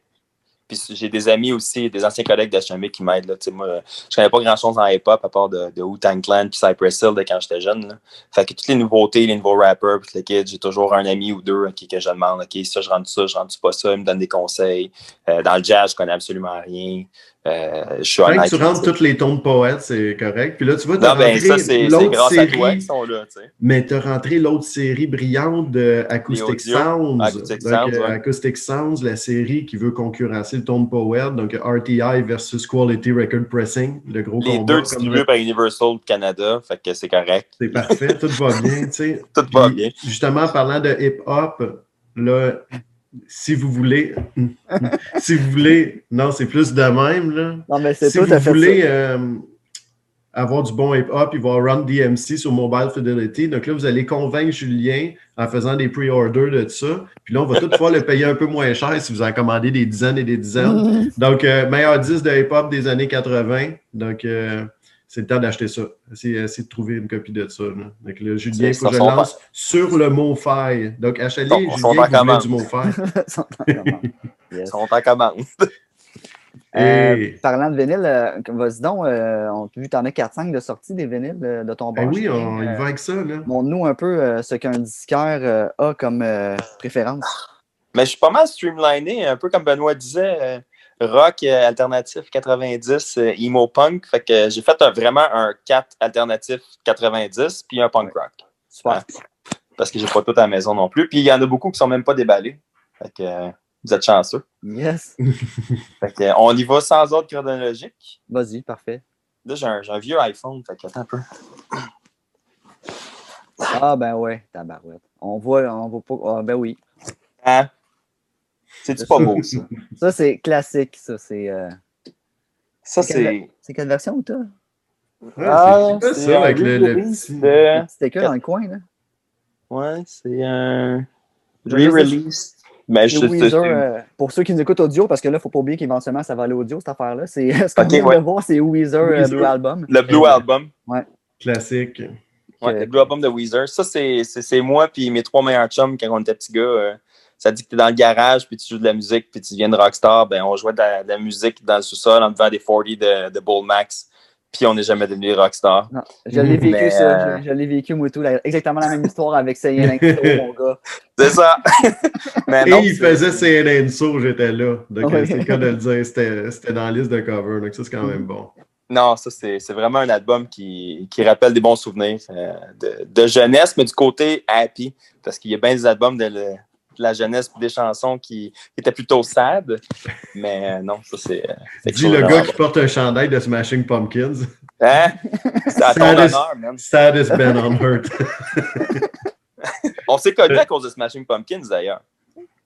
Puis j'ai des amis aussi, des anciens collègues de HMV qui m'aident. Moi, je connais pas grand-chose en hip-hop à part de, de Wu-Tang Clan puis Cypress Hill de quand j'étais jeune. Là. Fait que toutes les nouveautés, les nouveaux rappers, puis le kid, j'ai toujours un ami ou deux que je demande, OK, ça, je rentre ça, je rentre pas ça, ils me donnent des conseils. Euh, dans le jazz, je connais absolument rien. Euh, je suis Quand tu rentres toutes les tons de poète, c'est correct. Puis là, tu vois, tu Non, ben c'est l'autre à série, sont là, mais tu as rentré l'autre série brillante de Acoustic. Sounds. Acoustic Donc, Sounds, ouais. Acoustic Sounds, la série qui veut concurrencer le ton de poète. Donc, RTI versus Quality Record Pressing, le gros Les combat. deux distribués par Universal Canada, fait que c'est correct. C'est parfait, tout va bien, tu sais. [LAUGHS] Tout va bien. Justement, parlant de hip-hop, là, si vous voulez, [LAUGHS] si vous voulez, non, c'est plus de même, là. Non, mais c'est Si vous voulez euh, avoir du bon hip-hop, il va Run DMC sur Mobile Fidelity. Donc là, vous allez convaincre Julien en faisant des pre-orders de ça. Puis là, on va tout pouvoir le payer un peu moins cher si vous en commandez des dizaines et des dizaines. [LAUGHS] Donc, euh, meilleur 10 de hip-hop des années 80. Donc, euh, c'est le temps d'acheter ça. Essayez, essayez de trouver une copie de ça. là. Donc, là, Julien, il faut que je lance sur le mot faille. Donc, achetez Julien, son vous voulez commande. du mot faille. Sont en commande. Yes. Ils sont en commande. [LAUGHS] Euh, Et- parlant de vinyle, euh, vas-y donc, euh, on a vu que tu en as 4-5 de sortie des vinyles euh, de ton Ben bar. oui, Julien. on y Euh, va avec ça. Là. Montre-nous un peu euh, ce qu'un disqueur euh, a comme euh, préférence. Mais je suis pas mal streamliné, un peu comme Benoît disait, euh, rock euh, alternatif 90, euh, emo punk. Fait que j'ai fait un- vraiment un 4 alternatif 90, puis un punk rock. Super. Parce que j'ai pas tout à la maison non plus. Puis il y en a beaucoup qui sont même pas déballés. Fait que euh, vous êtes chanceux. Yes. [LAUGHS] Fait que, euh, on y va sans ordre chronologique. Vas-y, parfait. Là, j'ai un, j'ai un vieux iPhone. Fait que attends un peu. Ah, ben ouais, tabarouette. On voit, on voit pas. Ah, ben oui. Hein? C'est-tu pas beau, ça? Ça, c'est classique, ça. C'est euh, Ça, C'est c'est. quelle version, toi? Ah, c'est ça avec le, petit. C'était que dans le coin, là. Ouais, c'est un re-release. Je Weezer, euh, pour ceux qui nous écoutent audio, parce que là, il ne faut pas oublier qu'éventuellement, ça va aller audio, cette affaire-là. C'est [LAUGHS] ce qu'on Ok, vient ouais. de voir, c'est Weezer, euh, Weezer. Blue Album. Le Blue Ouais. Album. Classique. Ouais, Que- le Blue Album de Weezer. Ça, c'est c'est- c'est moi puis mes trois meilleurs chums quand on était petits gars. Ça dit que t'es dans le garage, puis tu joues de la musique, puis tu deviens de rockstar. Ben, on jouait de la, de la musique dans le sous-sol en buvant des 40 de, de Bull Max. Puis on n'est jamais devenu rockstar. Non, je l'ai [LAUGHS] vécu, Mais, ça. euh, Je, je l'ai vécu, moi, et tout. là. exactement la même histoire avec Sayen [LAUGHS] mon gars. C'est ça! [LAUGHS] Mais Et il faisait CNN So, j'étais là. Donc, Ouais. c'est le cas de le dire. C'était c'était dans la liste de cover. Donc, ça, c'est quand même bon. Non, ça, c'est c'est vraiment un album qui, qui rappelle des bons souvenirs euh, de, de jeunesse, mais du côté happy. Parce qu'il y a bien des albums de, le- de la jeunesse des chansons qui, qui étaient plutôt sad. Mais euh, non, ça, c'est. euh, Dis le gars qui porte un chandail de Smashing Pumpkins. Hein? C'est à ton Saddest- honneur, man. Saddest band on earth. [LAUGHS] On s'est connus à cause de Smashing Pumpkins, d'ailleurs.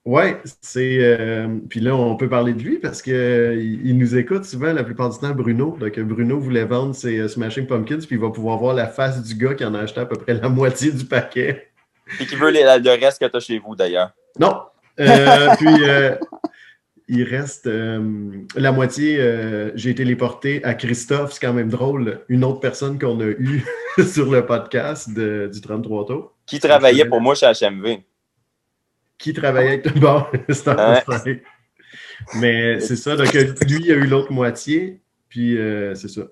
Ouais, c'est. euh, puis là, on peut parler de lui parce qu'il il nous écoute souvent la plupart du temps, Bruno. Donc, Bruno voulait vendre ses euh, Smashing Pumpkins, puis il va pouvoir voir la face du gars qui en a acheté à peu près la moitié du paquet. Et qui veut les- le reste que tu as chez vous, d'ailleurs. Non. Euh, [LAUGHS] puis, euh, il reste euh, la moitié. J'ai téléporté à Christophe, c'est quand même drôle. Une autre personne qu'on a eue [LAUGHS] sur le podcast de- du 33 tours. Qui travaillait pour moi chez HMV. Qui travaillait avec [LAUGHS] Ouais. vrai. Mais c'est ça. Donc, lui, il a eu l'autre moitié. Puis, c'est ça.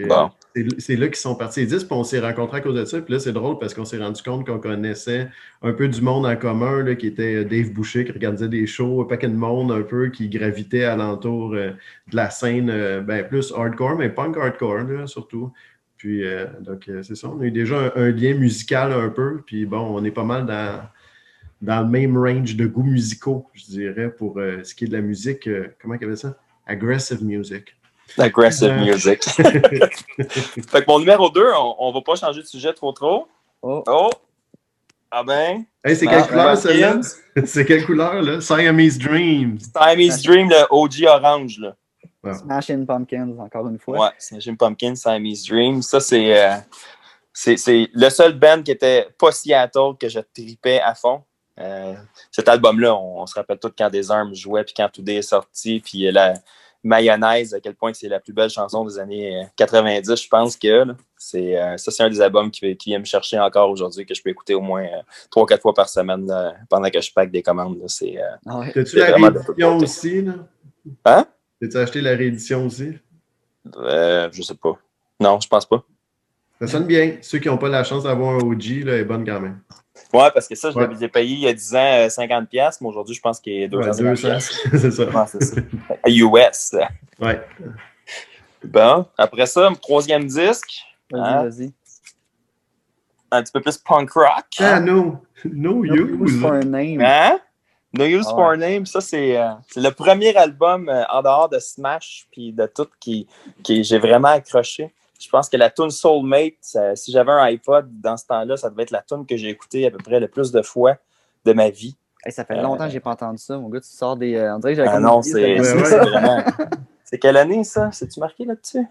Euh, Bon. c'est- là qu'ils sont partis les 10, puis on s'est rencontrés à cause de ça. Puis là, c'est drôle parce qu'on s'est rendu compte qu'on connaissait un peu du monde en commun, là, qui était Dave Boucher, qui regardait des shows, un paquet de monde un peu qui gravitait alentour euh, de la scène, euh, ben, plus hardcore, mais punk hardcore, là, surtout. Puis, euh, donc, euh, c'est ça. On a eu déjà un, un lien musical un peu. Puis, bon, on est pas mal dans, dans le même range de goûts musicaux, je dirais, pour euh, ce qui est de la musique. euh, comment il y avait ça? Aggressive music. Aggressive Euh. music. [LAUGHS] [LAUGHS] fait que mon numéro 2, on, on va pas changer de sujet trop trop. Oh, Oh! Ah ben? Hey, c'est Ah, quelle couleur, Pumpkins. celle-là? [LAUGHS] C'est quelle couleur, là? Siamese Dreams. Siamese Dream, le OG orange, là. Smashing Pumpkins, encore une fois. Ouais, Smashing Pumpkins, Siamese Dream. Ça, c'est, euh, c'est, c'est le seul band qui était pas Seattle que je tripais à fond. Euh, cet album-là, on, on se rappelle tous quand Des Armes jouait, puis quand Today est sorti, puis la Mayonnaise, à quel point c'est la plus belle chanson des années euh, 90, je pense que là. c'est, euh, ça, c'est un des albums qui, qui vient me chercher encore aujourd'hui, que je peux écouter au moins euh, trois, quatre fois par semaine là, pendant que je pack des commandes. là. C'est, euh, Ah ouais. T'as-tu la réédition aussi, là? Hein? T'as-tu acheté la réédition aussi? euh, je sais pas. Non, je pense pas. Ça sonne bien. Ceux qui n'ont pas la chance d'avoir un OG, là, est bonne quand même. Ouais, parce que ça, je Ouais. l'avais payé il y a 10 ans euh, 50$, mais aujourd'hui, je pense qu'il est Ouais, 250$. 200, [LAUGHS] c'est ça. Ouais, c'est ça. US. Ouais. Bon, après ça, troisième disque, Vas-y, Hein? vas-y. un petit peu plus punk rock. Ah, no. No No use use. for a name. Hein? No Use Ah for a ouais. Name, ça c'est euh, c'est le premier album euh, en dehors de Smash puis de tout qui, qui j'ai vraiment accroché. Je pense que la tune Soulmate, ça- si j'avais un iPod dans ce temps-là, ça devait être la tune que j'ai écoutée à peu près le plus de fois de ma vie. Hey, ça fait Euh, longtemps que j'ai pas entendu ça. Mon gars, tu sors des. euh, on dirait que j'avais Ah non, c'est vraiment. C'est quelle année ça? C'est-tu marqué là-dessus?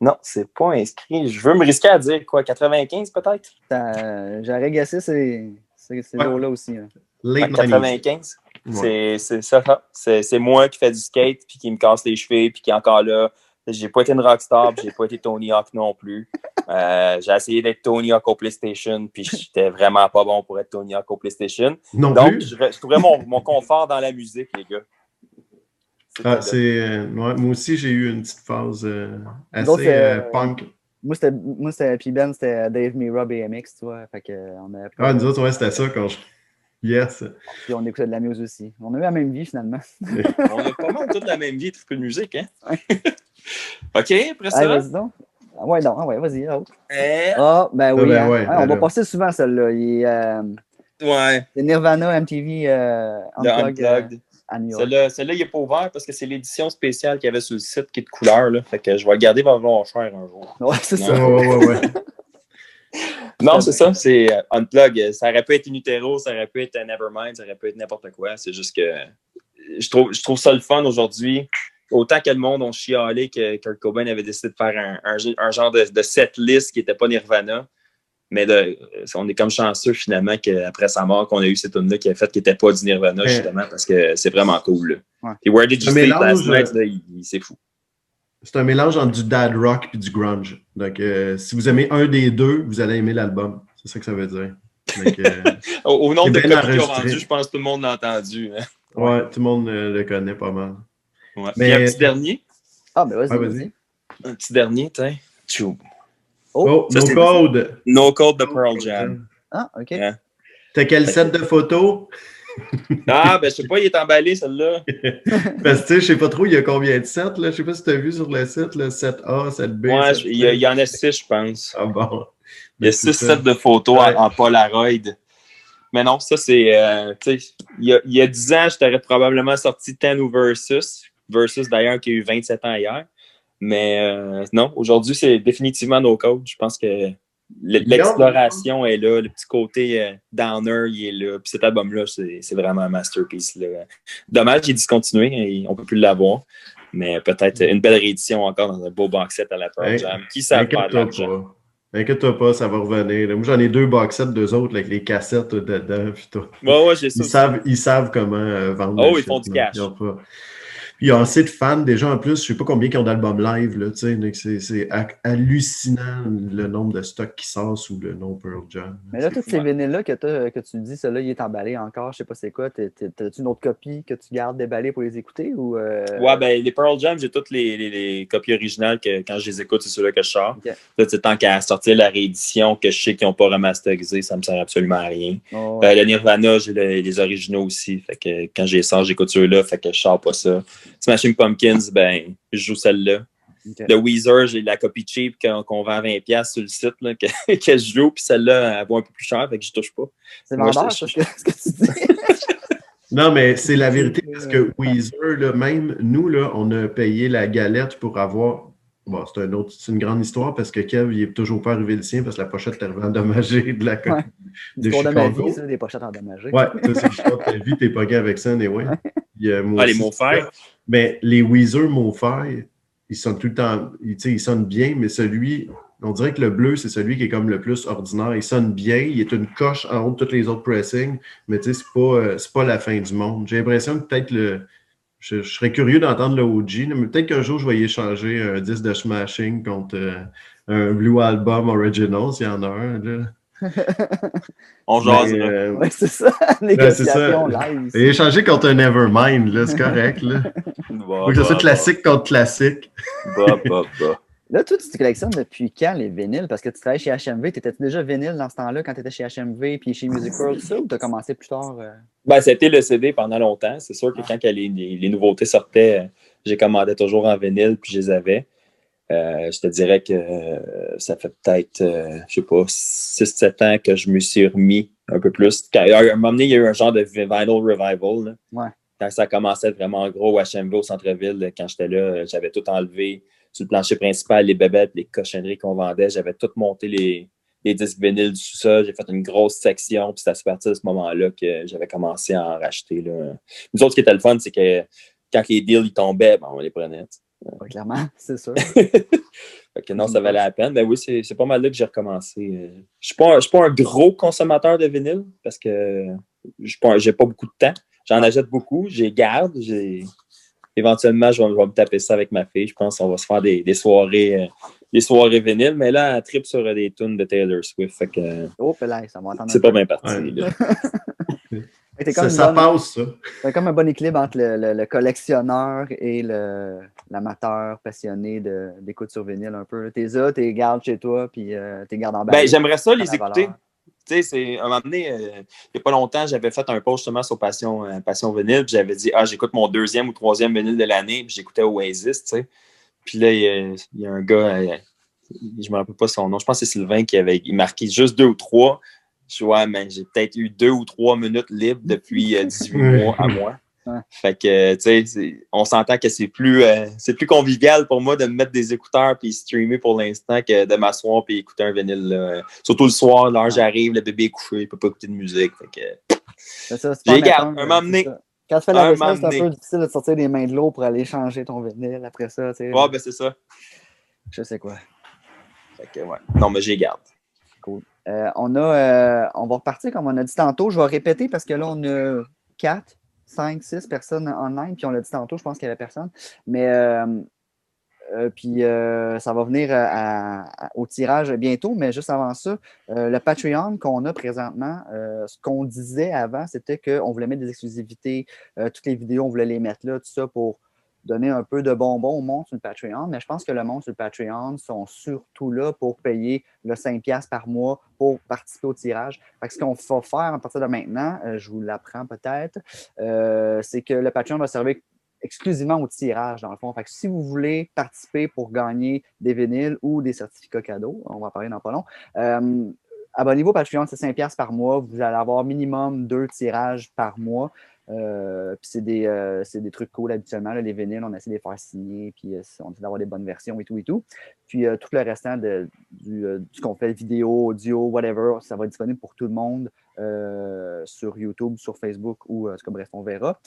Non, c'est pas inscrit. Je veux me risquer à dire quoi, 95 peut-être? Ça- J'aurais guessé ces, ces, ces Ouais. jours-là aussi. Late 90s. 95? Ouais. C'est- C'est ça. ça. C'est c'est moi qui fais du skate, puis qui me casse les cheveux, puis qui est encore là. J'ai pas été une rockstar, puis j'ai pas été Tony Hawk non plus. Euh, j'ai essayé d'être Tony Hawk au PlayStation, puis j'étais vraiment pas bon pour être Tony Hawk au PlayStation. Non Donc, plus. je, je trouvais mon, mon confort dans la musique, les gars. Ah, euh, moi aussi, j'ai eu une petite phase euh, assez Donc, punk. Moi, c'était. Moi, c'était. Puis Ben, c'était Dave Mira BMX, tu vois. Fait que, on, a, Ah, nous autres, ouais, c'était ça quand je. Yes. puis on écoutait de la musique aussi. On a eu la même vie, finalement. On a pas mal toute la même vie, toute de musique, hein? OK, après ça? Allez, donc. Ah ouais, non, ah ouais, vas-y. ah, autre. Eh, Ah, ben oui. ben hein. ouais, on va alors. passer souvent celle-là. Euh, ouais, c'est Nirvana MTV euh, Unplugged, euh, Unplugged. Celle-là, celle-là, il n'est pas ouvert parce que c'est l'édition spéciale qu'il y avait sur le site qui est de couleur. Là. Fait que je vais le garder, va cher un jour. Ouais, c'est Non. ça. Ouais, ouais, ouais, ouais. [LAUGHS] Non, c'est ça, c'est Unplug. Ça aurait pu être Inutero, ça aurait pu être Nevermind, ça aurait pu être n'importe quoi. C'est juste que je trouve, je trouve ça le fun aujourd'hui. Autant que le monde ont chialé que Kurt Cobain avait décidé de faire un, un, un genre de, de set list qui n'était pas Nirvana. Mais de, on est comme chanceux finalement qu'après sa mort, qu'on a eu cette tune là qui a fait qu'il n'était pas du Nirvana, Ouais. justement, parce que c'est vraiment cool. là. Ouais. Et Where Did You mélange, Last Night, euh, là, il- il- c'est fou. C'est un mélange entre du dad rock et du grunge. Donc, euh, si vous aimez un des deux, vous allez aimer l'album. C'est ça que ça veut dire. Donc, euh, [LAUGHS] Au, au nombre de copies qu'ils ont vendues, je pense que tout le monde l'a entendu. hein. ouais, tout le monde euh, le connaît pas mal. Ouais. Mais- un petit dernier? Ah, ben vas-y. Ouais, vas-y. vas-y. Un petit dernier, tiens. Oh, ça, no code. No Code de Pearl Jam. Ah, OK. Ouais. T'as quel set de photos? Ah, ben, je sais pas, il est emballé, celle-là. [LAUGHS] Parce que, tu sais, je sais pas trop, il y a combien de sets, là. Je sais pas si t'as vu sur le site, le 7A, 7B. Ouais, 7C. je- il y, a- il y en a six, je pense. Ah bon. Il y a C'est six ça. sets de photos Ouais. en, en Polaroid. Mais non, ça, c'est. euh, tu sais, il y a, il y a 10 ans, je t'aurais probablement sorti 10 ou Versus. Versus, d'ailleurs, qui a eu 27 ans hier. Mais euh, non, aujourd'hui, c'est définitivement no code. Je pense que l'exploration est là, le petit côté euh, downer, il est là. Puis cet album-là, c'est vraiment un masterpiece. Là. Dommage, il est discontinué, et on peut plus l'avoir. Mais peut-être une belle réédition encore dans un beau box set à la Pearl Hey, Jam. Qui savent faire de Inquiète-toi pas. Inquiète-toi pas, ça va revenir. Moi, j'en ai deux box sets, deux autres, avec les cassettes dedans. puis tout. Ouais, ouais, j'ai ça. Ils savent, ils savent comment euh, vendre. Oh, ils font du cash. Il y a assez de fans déjà en plus. Je sais pas combien qui ont d'albums live. Là, tu sais, donc c'est, c'est ha- hallucinant le nombre de stocks qui sort sous le nom Pearl Jam. Mais là, tous ces fou. vinyles-là que, tu dis, celui-là, il est emballé encore, je sais pas c'est quoi. T'as- t'as- T'as-tu une autre copie que tu gardes déballée pour les écouter ou. euh, Ouais, ben les Pearl Jam, j'ai toutes les, les- les copies originales que quand je les écoute, c'est ceux-là que je sors. Ok. Là, tu sais, tant qu'à sortir la réédition que je sais qu'ils n'ont pas remasterisé, ça me sert absolument à rien. oh, Euh, le Nirvana, j'ai le- les originaux aussi. Fait que quand j'ai sors, j'écoute ceux-là, fait que je sors pas ça. Smashing Pumpkins, ben, je joue celle-là. Le Weezer, j'ai la copie cheap qu'on qu'on vend à 20$ sur le site là, [LAUGHS] que, que je joue, puis celle-là, elle vaut un peu plus cher, fait que je touche pas. C'est vendeur, ce que tu dis? [LAUGHS] Non, mais c'est la vérité [LAUGHS] parce que Weezer, là, même nous, là, on a payé la galette pour avoir Bon, c'est un autre, c'est une grande histoire parce que Kev, il est toujours pas arrivé le sien parce que la pochette est arrivée endommagée de la ouais. [LAUGHS] de Chicago. de ma vie, ça, des pochettes endommagées. Ouais, ça, c'est de ta vie, t'es pas gay avec ça, anyway. Ouais. ah, les mots Mais les Weezer MoFi, ils sonnent tout le temps, ils, ils sonnent bien, mais celui, on dirait que le bleu, c'est celui qui est comme le plus ordinaire. Il sonne bien, il est une coche en haut de tous les autres pressings, mais tu sais, c'est pas, euh, pas la fin du monde. J'ai l'impression que peut-être le je, serais curieux d'entendre le OG, mais peut-être qu'un jour, je vais y échanger un disque de Smashing contre euh, un Blue Album Original, s'il y en a un. Là. [LAUGHS] On jase. Euh, oui, [LAUGHS] c'est ça. Négociation ben, live. Et échanger contre un Nevermind, là, c'est correct. Là. [LAUGHS] Faut que ce soit classique contre classique. Bah, bah, bah. Là, toi, tu te collectionnes depuis quand les vinyles? Parce que tu travailles chez HMV. Tu étais déjà vinyle dans ce temps-là quand tu étais chez HMV puis chez Music World, ça, ou tu as commencé plus tard? Euh? Ben, ça a été le CD pendant longtemps. C'est sûr que ah. quand les, les, nouveautés sortaient, euh, j'ai commandé toujours en vinyle puis je les avais. Euh, je te dirais que ça fait peut-être, je sais pas, 6-7 ans que je me suis remis un peu plus. à un moment donné, il y a eu un genre de vinyl revival. Ouais. Quand ça commençait vraiment gros au HMV au centre-ville, quand j'étais là, j'avais tout enlevé sur le plancher principal, les bébêtes, les cochonneries qu'on vendait. J'avais tout monté les, les disques vinyles du sous-sol. J'ai fait une grosse section. Puis c'est à partir de ce moment-là que j'avais commencé à en racheter. Là. Nous autres, ce qui était le fun, c'est que quand les deals ils tombaient, ben, on les prenait. clairement, [LAUGHS] c'est sûr. [LAUGHS] que non, ça valait la peine. Ben oui, c'est pas mal là que j'ai recommencé. Je ne suis pas un gros consommateur de vinyle parce que je n'ai pas, beaucoup de temps. J'en achète beaucoup, j'ai garde, j'ai éventuellement, je vais, me taper ça avec ma fille. Je pense qu'on va se faire des, soirées. Euh, des soirées vinyles, mais là, elle tripe sur des tunes de Taylor Swift. Fait que, oh, là, ça va C'est pas bien parti. [LAUGHS] ça, ça passe, ça. C'est comme un bon équilibre entre le, collectionneur et l'amateur passionné d'écoute sur vinyle un peu. T'es là, t'es gardes chez toi, puis euh, t'es gardes en bas. Ben, j'aimerais ça les écouter tu sais, un moment donné, euh, il n'y a pas longtemps, j'avais fait un post justement sur Passion, euh, Passion puis j'avais dit, ah, j'écoute mon deuxième ou troisième vinyle de l'année, puis j'écoutais Oasis, tu sais. Puis là, il y, a un gars, euh, je ne me rappelle pas son nom, je pense que c'est Sylvain qui avait marqué juste deux ou trois. Je vois, mais j'ai peut-être eu deux ou trois minutes libres depuis 18 mois à moi. Fait que, tu sais, on s'entend que c'est plus, euh, c'est plus convivial pour moi de me mettre des écouteurs puis streamer pour l'instant que de m'asseoir puis écouter un vinyle. Surtout le soir, l'heure j'arrive, le bébé est couché, il peut pas écouter de musique. Fait que. J'ai garde, un moment donné. Quand tu fais la vaisselle, c'est un peu difficile de sortir des mains de l'eau pour aller changer ton vinyle après ça. Tu sais. Ouais, ben c'est ça. Je sais quoi. Fait que, ouais. Non, mais j'ai garde. Cool. Euh, on, a, euh, on va repartir comme on a dit tantôt. Je vais répéter parce que là, on a quatre 5, 6 personnes online, puis on l'a dit tantôt, je pense qu'il n'y avait personne. Mais euh, euh, puis euh, ça va venir au tirage bientôt, mais juste avant ça, le Patreon qu'on a présentement, ce qu'on disait avant, c'était qu'on voulait mettre des exclusivités, toutes les vidéos, on voulait les mettre là, tout ça pour donner un peu de bonbons au monde sur le Patreon, mais je pense que le monde sur le Patreon sont surtout là pour payer le 5$ par mois pour participer au tirage. ce qu'on va faire à partir de maintenant, euh, je vous l'apprends peut-être, euh, c'est que le Patreon va servir exclusivement au tirage, dans le fond. Si vous voulez participer pour gagner des vinyles ou des certificats cadeaux, on va parler dans pas long, euh, abonnez-vous au Patreon, c'est 5$ par mois. Vous allez avoir minimum deux tirages par mois. Euh, puis c'est des, euh, des, trucs cool habituellement. les vinyles, on essaie de les faire signer, puis euh, on essaie d'avoir des bonnes versions et tout et tout. Puis tout le restant de, du, qu'on fait, vidéo, audio, whatever, ça va être disponible pour tout le monde sur YouTube, sur Facebook ou ce que bref, on verra.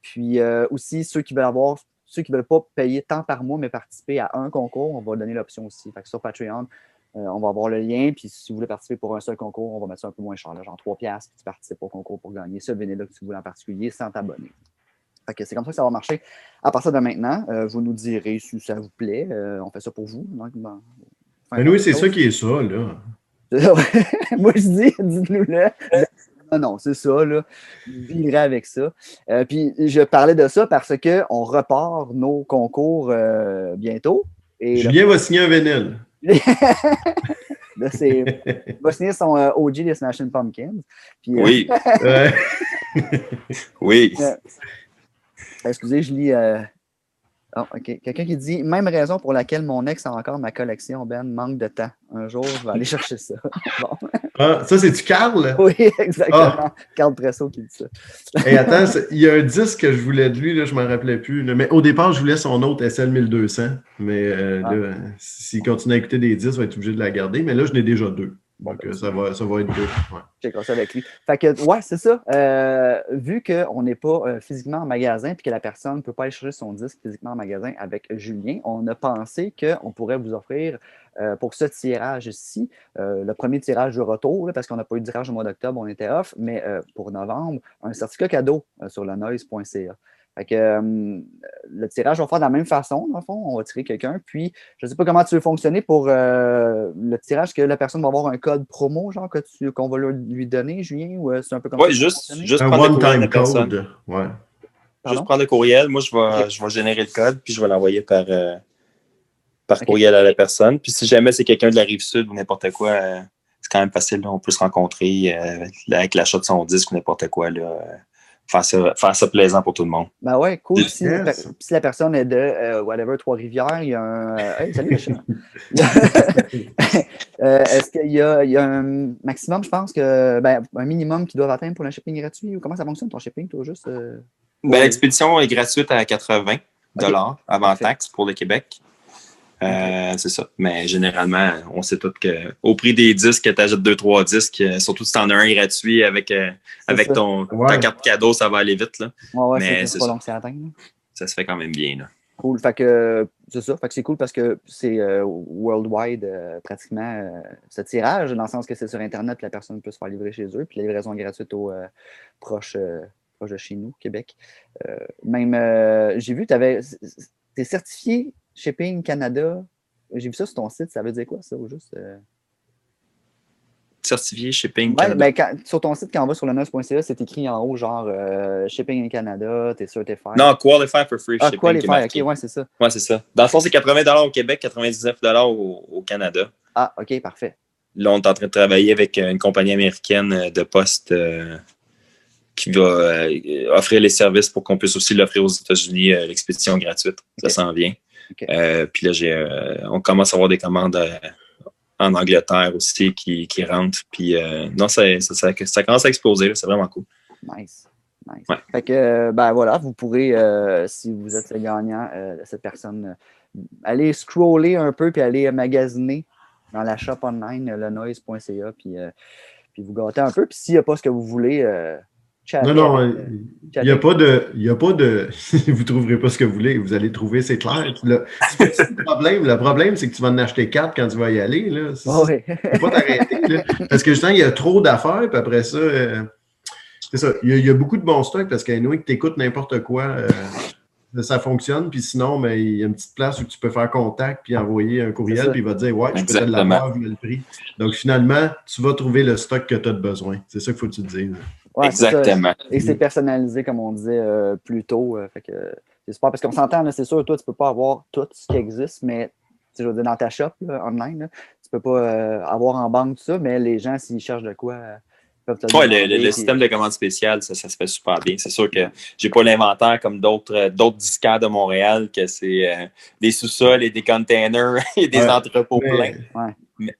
puis aussi, ceux qui veulent avoir, ceux qui ne veulent pas payer tant par mois, mais participer à un concours, on va donner l'option aussi. Que sur Patreon, euh, on va avoir le lien, puis si vous voulez participer pour un seul concours, on va mettre ça un peu moins cher, genre 3 piastres, puis tu participes au concours pour gagner ce vinyle-là que tu voulais en particulier sans t'abonner. c'est comme ça que ça va marcher. À partir de maintenant, euh, vous nous direz si ça vous plaît. Euh, on fait ça pour vous. Mais oui, c'est ça qui est ça, là. [LAUGHS] Moi, je dis, dites-nous-le. Non, non, c'est ça, là. Vivrez avec ça. puis je parlais de ça parce qu'on repart nos concours bientôt. Et Julien va signer un vinyle. [LAUGHS] là, c'est. [LAUGHS] Il va signer son euh, OG des Smashing Pumpkins. Puis, euh, oui. [LAUGHS] oui. excusez, je lis. Oh, OK. Quelqu'un qui dit Même raison pour laquelle mon ex a encore ma collection, Ben, manque de temps. Un jour, je vais aller [LAUGHS] chercher ça. [LAUGHS] bon. Ah, ça, c'est-tu Carl? [LAUGHS] Oui, exactement. Carl Presso qui dit ça. Et attends, il y a un disque que je voulais de lui, là, je ne m'en rappelais plus. là. Mais au départ, je voulais son autre SL1200. Mais euh, Ah. s'il continue à écouter des disques, je vais être obligé de la garder. Mais là, je n'ai déjà deux. Donc, euh, ça, va, ça va être deux. Ouais. Checkera ça avec lui. Fait que, ouais, c'est ça. Euh, vu qu'on n'est pas euh, physiquement en magasin puis que la personne ne peut pas aller chercher son disque physiquement en magasin avec Julien, on a pensé qu'on pourrait vous offrir pour ce tirage-ci, le premier tirage de retour, là, parce qu'on n'a pas eu de tirage au mois d'octobre, on était off, mais pour novembre, un certificat cadeau sur le noise.ca. Fait que euh, le tirage va faire de la même façon, dans le fond. On va tirer quelqu'un. Puis, je ne sais pas comment tu veux fonctionner pour euh, le tirage, que la personne va avoir un code promo, genre, que tu- qu'on va lui- donner, Julien, ou euh, c'est un peu comme ça Oui, que ça va juste, fonctionner? juste Un prendre le courriel code. Ouais. Juste prendre le courriel. Moi, je vais, je vais générer le code, puis je vais l'envoyer par, euh, par courriel à la personne. Puis si jamais c'est quelqu'un de la rive sud ou n'importe quoi, euh, c'est quand même facile. là. On peut se rencontrer euh, avec l'achat de son disque ou n'importe quoi. Là, euh, faire, ça, faire ça plaisant pour tout le monde. Ben ouais, cool. Yes. Si, la per- si la personne est de euh, whatever, Trois-Rivières, il y a un. euh, hey, salut. [LAUGHS] [LAUGHS] Euh, Est-ce qu'il y a, il y a un maximum, je pense, que ben, un minimum qu'ils doivent atteindre pour le shipping gratuit? Ou comment ça fonctionne ton shipping, toi, juste? euh? Ben, L'expédition est gratuite à 80 dollars avant Parfait. taxe pour le Québec. Euh, C'est ça. Mais généralement, on sait tous qu'au prix des disques, tu achètes deux, trois disques, euh, surtout si tu en as un gratuit avec, euh, avec ça. ton, ta carte cadeau, ça va aller vite. Là. Ouais, ouais, Mais c'est- pas ça. long que c'est atteint. Ça se fait quand même bien. Là. Cool. Fait que c'est ça. Fait que c'est cool parce que c'est euh, worldwide euh, pratiquement ce tirage, dans le sens que c'est sur Internet, la personne peut se faire livrer chez eux, puis la livraison est gratuite au euh, proche, euh, proche de chez nous, Québec. Même j'ai vu, tu avais. T'es certifié Shipping Canada. J'ai vu ça sur ton site, ça veut dire quoi ça ou juste? euh? Certifié shipping. Ouais, Canada. ben, quand- sur ton site, quand on va sur le neuf.ca, c'est écrit en haut, genre euh, Shipping in Canada, t'es certified. non, Qualify for Free ah, Shipping. marqué. Ok, ouais, c'est ça. Ouais, c'est ça. Dans le fond, c'est 80 au Québec, 99 au, au Canada. Ah, ok, parfait. Là, on est en train de travailler avec euh, une compagnie américaine de poste euh, qui va euh, offrir les services pour qu'on puisse aussi l'offrir aux États-Unis, euh, l'expédition gratuite. Ça s'en vient. Euh, puis là, j'ai, euh, on commence à avoir des commandes euh, en Angleterre aussi qui, qui rentrent. Puis non, ça, ça, ça, ça commence à exploser. là. C'est vraiment cool. Nice. Nice. Ouais. Fait que, ben voilà, vous pourrez, si vous êtes le gagnant de cette personne, aller scroller un peu puis aller magasiner dans la shop online, lenoise.ca, puis, puis vous gâter un peu. Puis s'il n'y a pas ce que vous voulez, Non, non, euh, il n'y a pas de. Y a pas de [LAUGHS] vous ne trouverez pas ce que vous voulez, vous allez trouver, c'est clair. Le, problème, le problème, c'est que tu vas en acheter avec quand tu vas y aller. Là. Ouais. faut pas t'arrêter. Parce que justement, il y a trop d'affaires, puis après ça, euh, c'est ça. Il y, a, il y a beaucoup de bons stocks parce qu'à que tu écoutes n'importe quoi, euh, ça fonctionne. Puis sinon, mais il y a une petite place où tu peux faire contact puis envoyer un courriel, puis il va te dire Ouais, je peux te Exactement. l'avoir vu le prix. Donc finalement, tu vas trouver le stock que tu as besoin. C'est ça qu'il faut que tu te dises. Ouais, c'est ça. Exactement. Et c'est personnalisé, comme on disait euh, plus tôt. euh, fait que c'est super. Parce qu'on s'entend, là, c'est sûr, toi, tu peux pas avoir tout ce qui existe, mais tu sais, je veux dire, dans ta shop là, online, là, tu peux pas euh, avoir en banque tout ça, mais les gens, s'ils cherchent de quoi, euh, ils peuvent te le Ouais, le, le- système de commande spéciale, ça, ça se fait super bien. C'est sûr que j'ai pas l'inventaire comme d'autres d'autres disquaires de Montréal, que c'est euh, des sous-sols et des containers [LAUGHS] et des Ouais. entrepôts Mais- pleins. Ouais.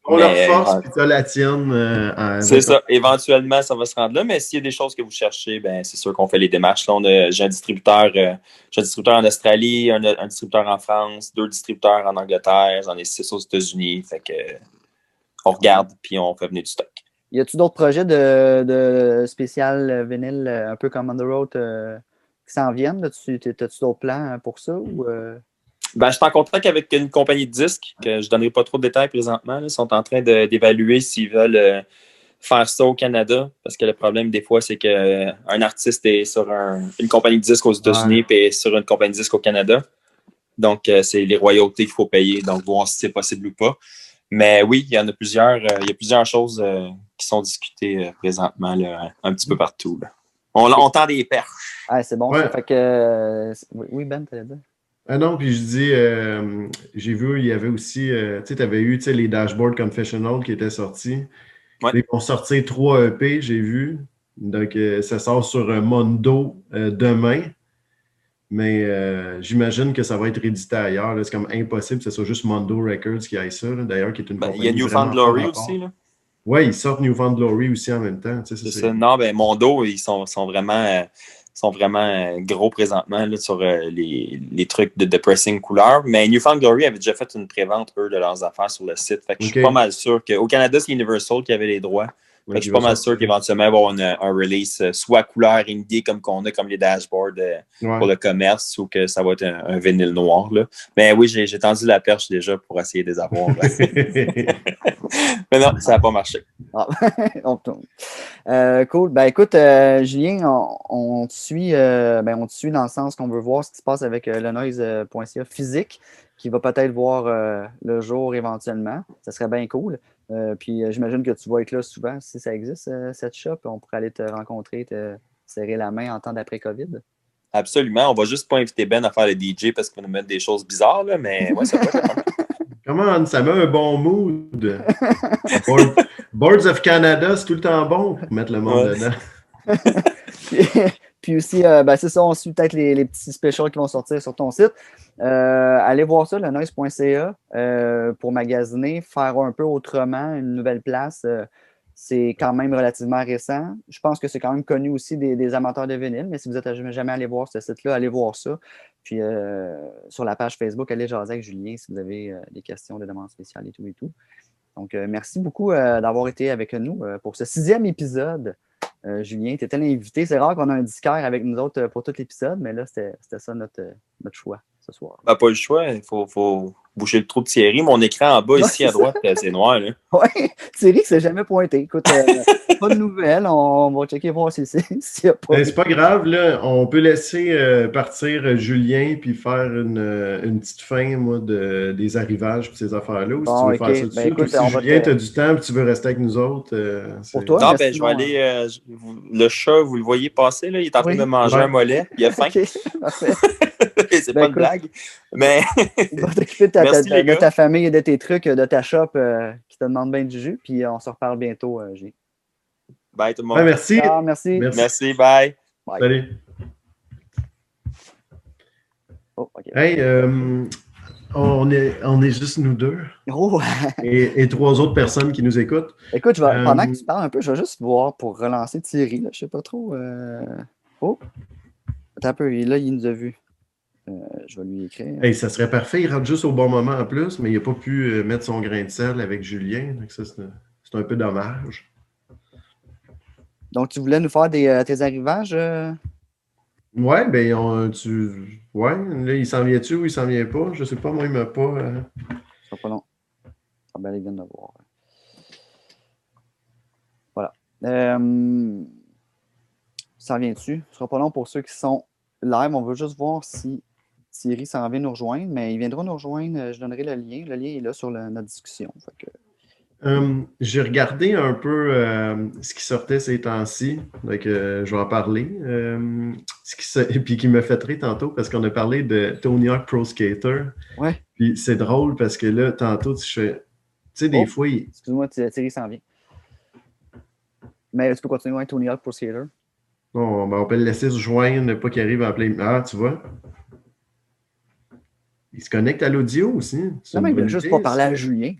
On leur mais, force, euh, puis tu la tienne. euh, c'est ça. Éventuellement, ça va se rendre là. Mais s'il y a des choses que vous cherchez, ben c'est sûr qu'on fait les démarches. Là, on a- j'ai un distributeur, euh, j'ai un distributeur en Australie, un, un distributeur en France, deux distributeurs en Angleterre, j'en ai six aux États-Unis. Fait que on regarde puis on fait venir du stock. Y a-tu d'autres projets de, de spécial euh, vinyle, euh, un peu comme On the Road, euh, qui s'en viennent? là? Tu- t'as- T'as-tu d'autres plans euh, pour ça? Ou, euh? Ben, je suis en contact avec une compagnie de disques que je ne donnerai pas trop de détails présentement. là. Ils sont en train d'évaluer s'ils veulent euh, faire ça au Canada. Parce que le problème, des fois, c'est qu'un artiste est sur un- une compagnie de disques aux États-Unis et sur une compagnie de disques au Canada. Donc, euh, c'est les royautés qu'il faut payer. Donc, voir si c'est possible ou pas. Mais oui, il y en a plusieurs. euh, il y a plusieurs choses euh, qui sont discutées euh, présentement là, un petit peu partout. là. On, on tend des perches. Ah, c'est bon, Ouais. ça. Fait que. euh, oui, Ben, t'allais dire? Ah non, puis je dis, euh, j'ai vu, il y avait aussi, euh, tu sais, tu avais eu les dashboards confessional qui étaient sortis. Ouais. Ils vont sortir trois EP, j'ai vu. Donc, euh, ça sort sur Mondo demain. Mais j'imagine que ça va être édité ailleurs. C'est comme impossible que ce soit juste Mondo Records qui aille ça, d'ailleurs, qui est une ben, Il y a Newfound Glory aussi. Là. Oui, ils sortent Newfound Glory aussi en même temps. C'est ça. Non, ben Mondo, ils sont, sont vraiment, sont vraiment euh, gros présentement là, sur euh, les, les, trucs de depressing couleur. Mais Newfound Glory avait déjà fait une prévente, eux, de leurs affaires sur le site. Fait que je suis pas mal sûr qu'au Canada, c'est Universal qui avait les droits je suis pas mal sûr qu'éventuellement, il va y avoir un release euh, soit couleur indie comme qu'on a, comme les dashboards euh, pour le commerce, ou que ça va être un, vinyle noir. Là. Mais oui, j'ai tendu la perche déjà pour essayer de les avoir. [LAUGHS] [LAUGHS] [LAUGHS] Mais non, ça n'a pas marché. Ah, [LAUGHS] euh, cool. Ben écoute, Julien, on, te suit, ben, on te suit dans le sens qu'on veut voir ce qui se passe avec le noise.ca physique, qui va peut-être voir le jour éventuellement. Ça serait bien cool. Euh, puis euh, j'imagine que tu vas être là souvent si ça existe, euh, cette shop. On pourrait aller te rencontrer, te serrer la main en temps d'après-COVID. Absolument. On va juste pas inviter Ben à faire le DJ parce qu'il va nous mettre des choses bizarres, là, mais ouais, ça peut être. [LAUGHS] Comment ça met un bon mood. Boards of Canada, c'est tout le temps bon pour mettre le monde dedans. [LAUGHS] Puis aussi, euh, ben, c'est ça, on suit peut-être les, petits specials qui vont sortir sur ton site. Euh, allez voir ça, le noise.ca, euh, pour magasiner, faire un peu autrement, une nouvelle place. C'est quand même relativement récent. Je pense que c'est quand même connu aussi des, amateurs de vinyle, mais si vous n'êtes jamais allé voir ce site-là, allez voir ça. Puis sur la page Facebook, allez jaser avec Julien si vous avez des questions, des demandes spéciales et tout et tout. Donc, merci beaucoup d'avoir été avec nous pour ce sixième épisode euh, Julien, tu étais l'invité. C'est rare qu'on a un disquaire avec nous autres euh, pour tout l'épisode, mais là, c'était ça notre, euh, notre choix ce soir. Ben, pas le choix. Il faut, boucher le trou de Thierry. Mon écran en bas, ici à droite, c'est noir. [LAUGHS] Oui, Thierry ne s'est jamais pointé. Écoute, euh, [LAUGHS] pas de nouvelles. On va checker voir [LAUGHS] s'il si, a pas. Ben, c'est pas grave, là. On peut laisser euh, partir euh, Julien puis faire une, une, petite fin, moi, de, des arrivages et ces affaires-là. Ou si tu veux faire ça ben, écoute, si Julien, tu as du temps et tu veux rester avec nous autres. Pour toi, non, ben, je vais aller. le chat, vous le voyez passer, là. Il est en train de manger un mollet. Il a faim. c'est pas une blague. Mais. de ta famille et de tes trucs, de ta shop euh, qui te demande bien du jus. Puis on se reparle bientôt, euh, Bye tout le monde. merci. merci. merci. bye. Salut. Oh, hey, euh, on, est, on est juste nous deux. Oh. [LAUGHS] et, trois autres personnes qui nous écoutent. Écoute, je vais, pendant que tu parles un peu, je vais juste voir pour relancer Thierry. Là, je sais pas trop. Oh! Attends un peu, là, il nous a vus. Euh, je vais lui écrire. ça serait parfait. Il rentre juste au bon moment en plus, mais il n'a pas pu euh, mettre son grain de sel avec Julien. Donc ça, c'est un peu dommage. Donc, tu voulais nous faire des, euh, tes arrivages? Ouais, ben, tu. Ouais, là, il s'en vient-tu ou il s'en vient pas? Je sais pas, moi, il m'a pas. Ce sera pas long. Ah ben, il vient de voir. Voilà. ça vient-tu? Ce sera pas long pour ceux qui sont live. On veut juste voir si Thierry s'en vient nous rejoindre, mais il viendra nous rejoindre. Euh, je donnerai le lien. Le lien est là sur notre discussion. Euh, j'ai regardé un peu euh, ce qui sortait ces temps-ci, donc je vais en parler. ce qui, [LAUGHS] puis qui me fait très tantôt parce qu'on a parlé de Tony Hawk Pro Skater. Ouais. Puis c'est drôle parce que là, tantôt, je fais. Tu sais, des oh, fois. Excuse-moi, Thierry s'en vient. Mais tu peux continuer avec Tony Hawk Pro Skater? Non, ben, on peut le laisser se joindre, pas qu'il arrive à appeler. Ah, tu vois. Il se connecte à l'audio aussi. Non, mais il veut juste pas parler à Julien.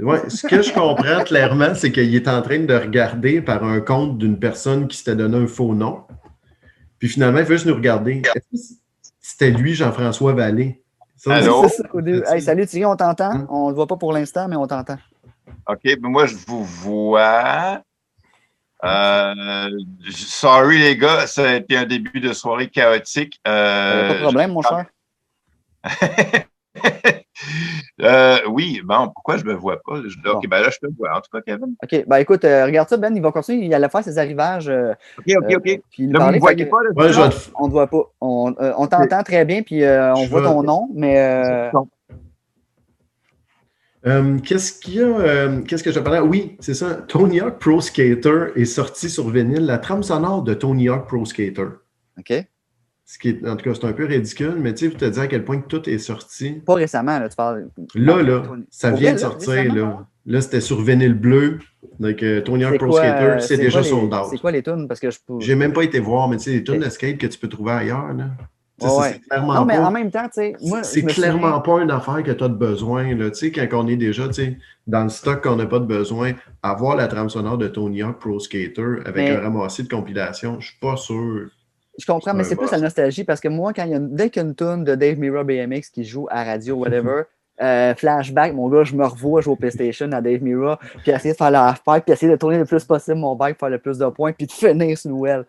Oui, ce que je comprends clairement, c'est qu'il est en train de regarder par un compte d'une personne qui s'était donné un faux nom. Puis finalement, il veut juste nous regarder. C'était lui, Jean-François Vallée? Allô? salut Thierry, on t'entend? Hein? On ne le voit pas pour l'instant, mais on t'entend. OK, ben moi je vous vois. Euh, sorry les gars, ça a été un début de soirée chaotique. Euh, pas de problème, mon cher. [LAUGHS] euh, oui, bon, pourquoi je ne me vois pas? ok, ben là, je te vois. En tout cas, Kevin. OK, ben écoute, euh, regarde ça, Ben, il va continuer. Il allait faire ses arrivages. Euh, OK, OK, OK. Puis là, vous ne voyez pas? Là, ouais, On ne te voit pas. On, on t'entend très bien, puis on voit ton nom, mais. Euh, qu'est-ce qu'il y a? Euh, qu'est-ce que je parlais? Oui, c'est ça. Tony Hawk Pro Skater est sorti sur vinyle, la trame sonore de Tony Hawk Pro Skater. OK. Ce qui est, en tout cas, c'est un peu ridicule, mais tu sais, te dire à quel point tout est sorti. Pas récemment, là, tu parles. Là, là, ça vient de sortir, là. Là, c'était sur vinyle bleu. Donc, euh, Tony Hawk Pro Skater, c'est déjà sold out. C'est quoi les tunes? Parce que je J'ai même pas été voir, mais tu sais, les tunes d'escape que tu peux trouver ailleurs, là. Ouais, clairement Non, mais pas- en même temps, tu sais, moi, c'est clairement souviens- pas une affaire que tu as de besoin. Là. Tu sais, quand on est déjà tu sais, dans le stock qu'on n'a pas de besoin, avoir la trame sonore de Tony Hawk Pro Skater avec Mais- un ramassis de compilation, je suis pas sûr. Je comprends, mais c'est plus la nostalgie parce que moi, quand il y a une- dès qu'il y a une tune de Dave Mirra BMX qui joue à radio, whatever, [LAUGHS] euh, flashback, mon gars, je me revois jouer au PlayStation à Dave Mirra, puis essayer de faire la half-pipe, puis essayer de tourner le plus possible mon bike, faire le plus de points, puis de finir sur Noël.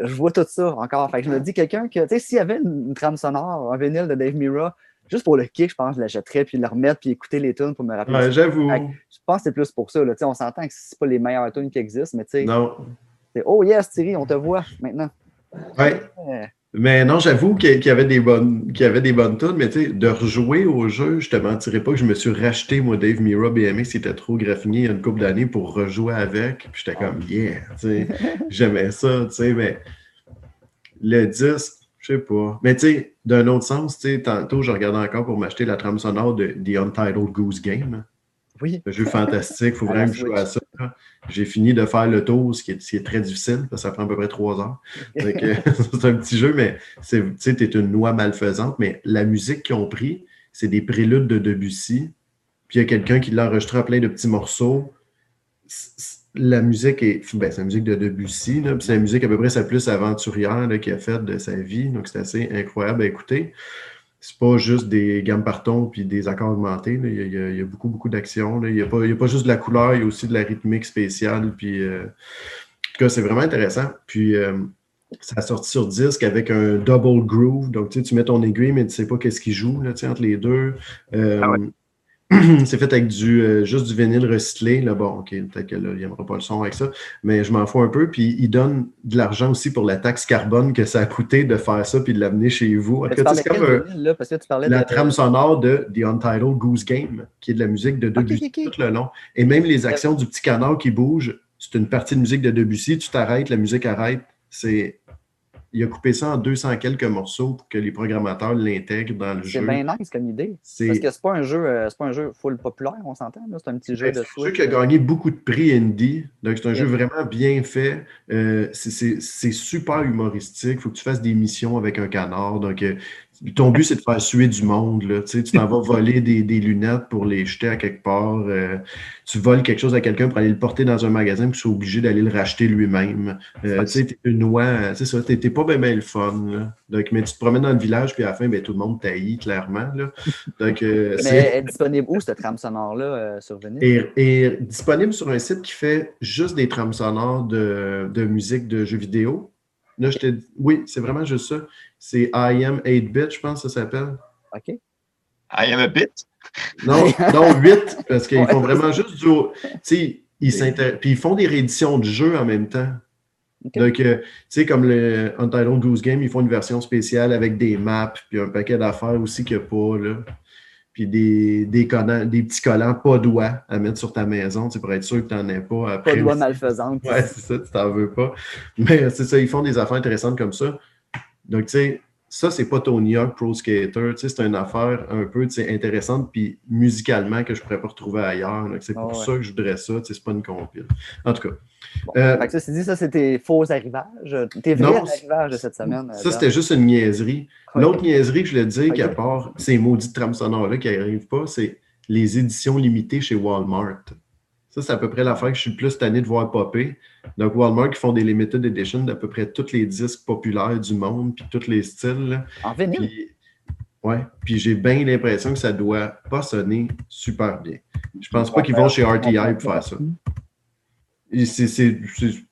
Je vois tout ça encore. Fait que je me dis, quelqu'un que, tu sais, s'il y avait une, une trame sonore, un vinyle de Dave Mirra, juste pour le kick, je pense je l'achèterais, puis le remettre, puis écouter les tunes pour me rappeler. Ouais. J'avoue. Je pense que c'est plus pour ça. Là. On s'entend que c'est pas les meilleures tunes qui existent, mais tu sais, Non. Oh yes, Thierry, on te voit maintenant. Euh, Mais non, j'avoue qu'il y avait des bonnes, qu'il y avait des bonnes tunes, mais tu sais, de rejouer au jeu, je te mentirais pas que je me suis racheté, moi, Dave Mira BMX, qui était trop graffiné il y a une couple d'années pour rejouer avec. Puis j'étais comme, yeah, tu sais, [LAUGHS] j'aimais ça, tu sais, mais le disque, je sais pas. Mais tu sais, d'un autre sens, tu sais, tantôt, je regardais encore pour m'acheter la trame sonore de The Untitled Goose Game. Oui. Un jeu fantastique, il faut À vraiment que je joue à ça. J'ai fini de faire le tour, ce qui est, ce qui est très difficile, parce que ça prend à peu près trois heures. [LAUGHS] [LAUGHS] C'est un petit jeu, mais c'est- tu sais, es une noix malfaisante. Mais la musique qu'ils ont pris, c'est des préludes de Debussy. Puis il y a quelqu'un qui l'a enregistré en plein de petits morceaux. La musique est. Ben, c'est la musique de Debussy, c'est la musique à peu près sa plus aventurière qu'il a faite de sa vie. Donc c'est assez incroyable à écouter. C'est pas juste des gammes partons puis des accords augmentés. là. Il, y a, beaucoup, beaucoup d'actions. Il n'y a, pas- juste de la couleur, il y a aussi de la rythmique spéciale. Puis, euh, en tout cas, c'est vraiment intéressant. Puis, euh, ça a sorti sur disque avec un double groove. Donc, tu sais, tu mets ton aiguille, mais tu sais pas qu'est-ce qui joue entre les deux. Euh, Ah. [CLEARS THROAT] c'est fait avec du, euh, juste du vinyle recyclé. Là, bon, OK, peut-être qu'il n'aimera pas le son avec ça, mais je m'en fous un peu. Puis, il donne de l'argent aussi pour la taxe carbone que ça a coûté de faire ça puis de l'amener chez vous. En tout tu cas, parlais c'est comme quel un- vinyle, là? Parce que tu parlais la de. trame sonore de The Untitled Goose Game, qui est de la musique de Debussy tout le long. Et même les actions du petit canard qui bouge, c'est une partie de musique de Debussy. Tu t'arrêtes, la musique arrête. C'est... Il a coupé ça en 200 quelques morceaux pour que les programmateurs l'intègrent dans le C'est jeu. bien nice comme idée. C'est Parce que c'est pas un jeu, euh, c'est pas un jeu full populaire, on s'entend. C'est un petit jeu c'est de un jeu qui a gagné beaucoup de prix indie. Donc, c'est un jeu vraiment bien fait. Euh, c'est- c'est c'est super humoristique. Il faut que tu fasses des missions avec un canard. Donc, euh, ton but, c'est de faire suer du monde. Là. Tu sais, tu t'en vas voler des, des lunettes pour les jeter à quelque part. Euh, tu voles quelque chose à quelqu'un pour aller le porter dans un magasin, puis tu es obligé d'aller le racheter lui-même. Euh, tu sais, t'es une noix. C'est ça, t'es pas bien le fun. là. Donc, mais tu te promènes dans le village, puis à la fin, ben, tout le monde taillit, clairement. Là. Donc, euh, [LAUGHS] Mais est disponible où, cette trame sonore-là, euh, sur est, est disponible sur un site qui fait juste des trames sonores de, de musique de jeux vidéo. Là, je oui, c'est vraiment juste ça. C'est I am 8-bit, je pense que ça s'appelle. OK. I am a bit? Non, [LAUGHS] non 8, parce qu'ils Ouais, font vraiment juste du. Tu sais, ils Puis ils font des rééditions de jeux en même temps. Donc, euh, tu sais, comme le Untitled Goose Game, ils font une version spéciale avec des maps, puis un paquet d'affaires aussi qu'il n'y a pas, là. Puis des, des, collants, des petits collants pas doigts à mettre sur ta maison, tu pour être sûr que tu n'en aies pas après. Pas aussi. malfaisante. Ouais, c'est ça, tu t'en veux pas. Mais c'est ça, ils font des affaires intéressantes comme ça. Donc, tu sais, ça, c'est pas Tony Hawk Pro Skater. Tu sais, c'est une affaire un peu tu sais, intéressante, puis musicalement, que je pourrais pas retrouver ailleurs. Donc, c'est pour Ah ouais. ça que je voudrais ça. Tu sais, c'est pas une compile. En tout cas, Bon. Euh, Fait que ça, c'est dit, ça, c'était faux arrivages. Tes vrais Non, arrivages de cette semaine. ça, c'était juste une niaiserie. L'autre niaiserie que je voulais dire, qu'à part ces maudites trames sonores-là qui n'arrivent pas, c'est les éditions limitées chez Walmart. Ça, c'est à peu près l'affaire que je suis le plus tanné de voir popper. Donc, Walmart qui font des limited editions d'à peu près tous les disques populaires du monde, puis tous les styles. là. En vinyle? Puis, ouais, puis j'ai bien l'impression que ça doit pas sonner super bien. Je pense pas qu'ils vont chez RTI pour faire ça. C'est-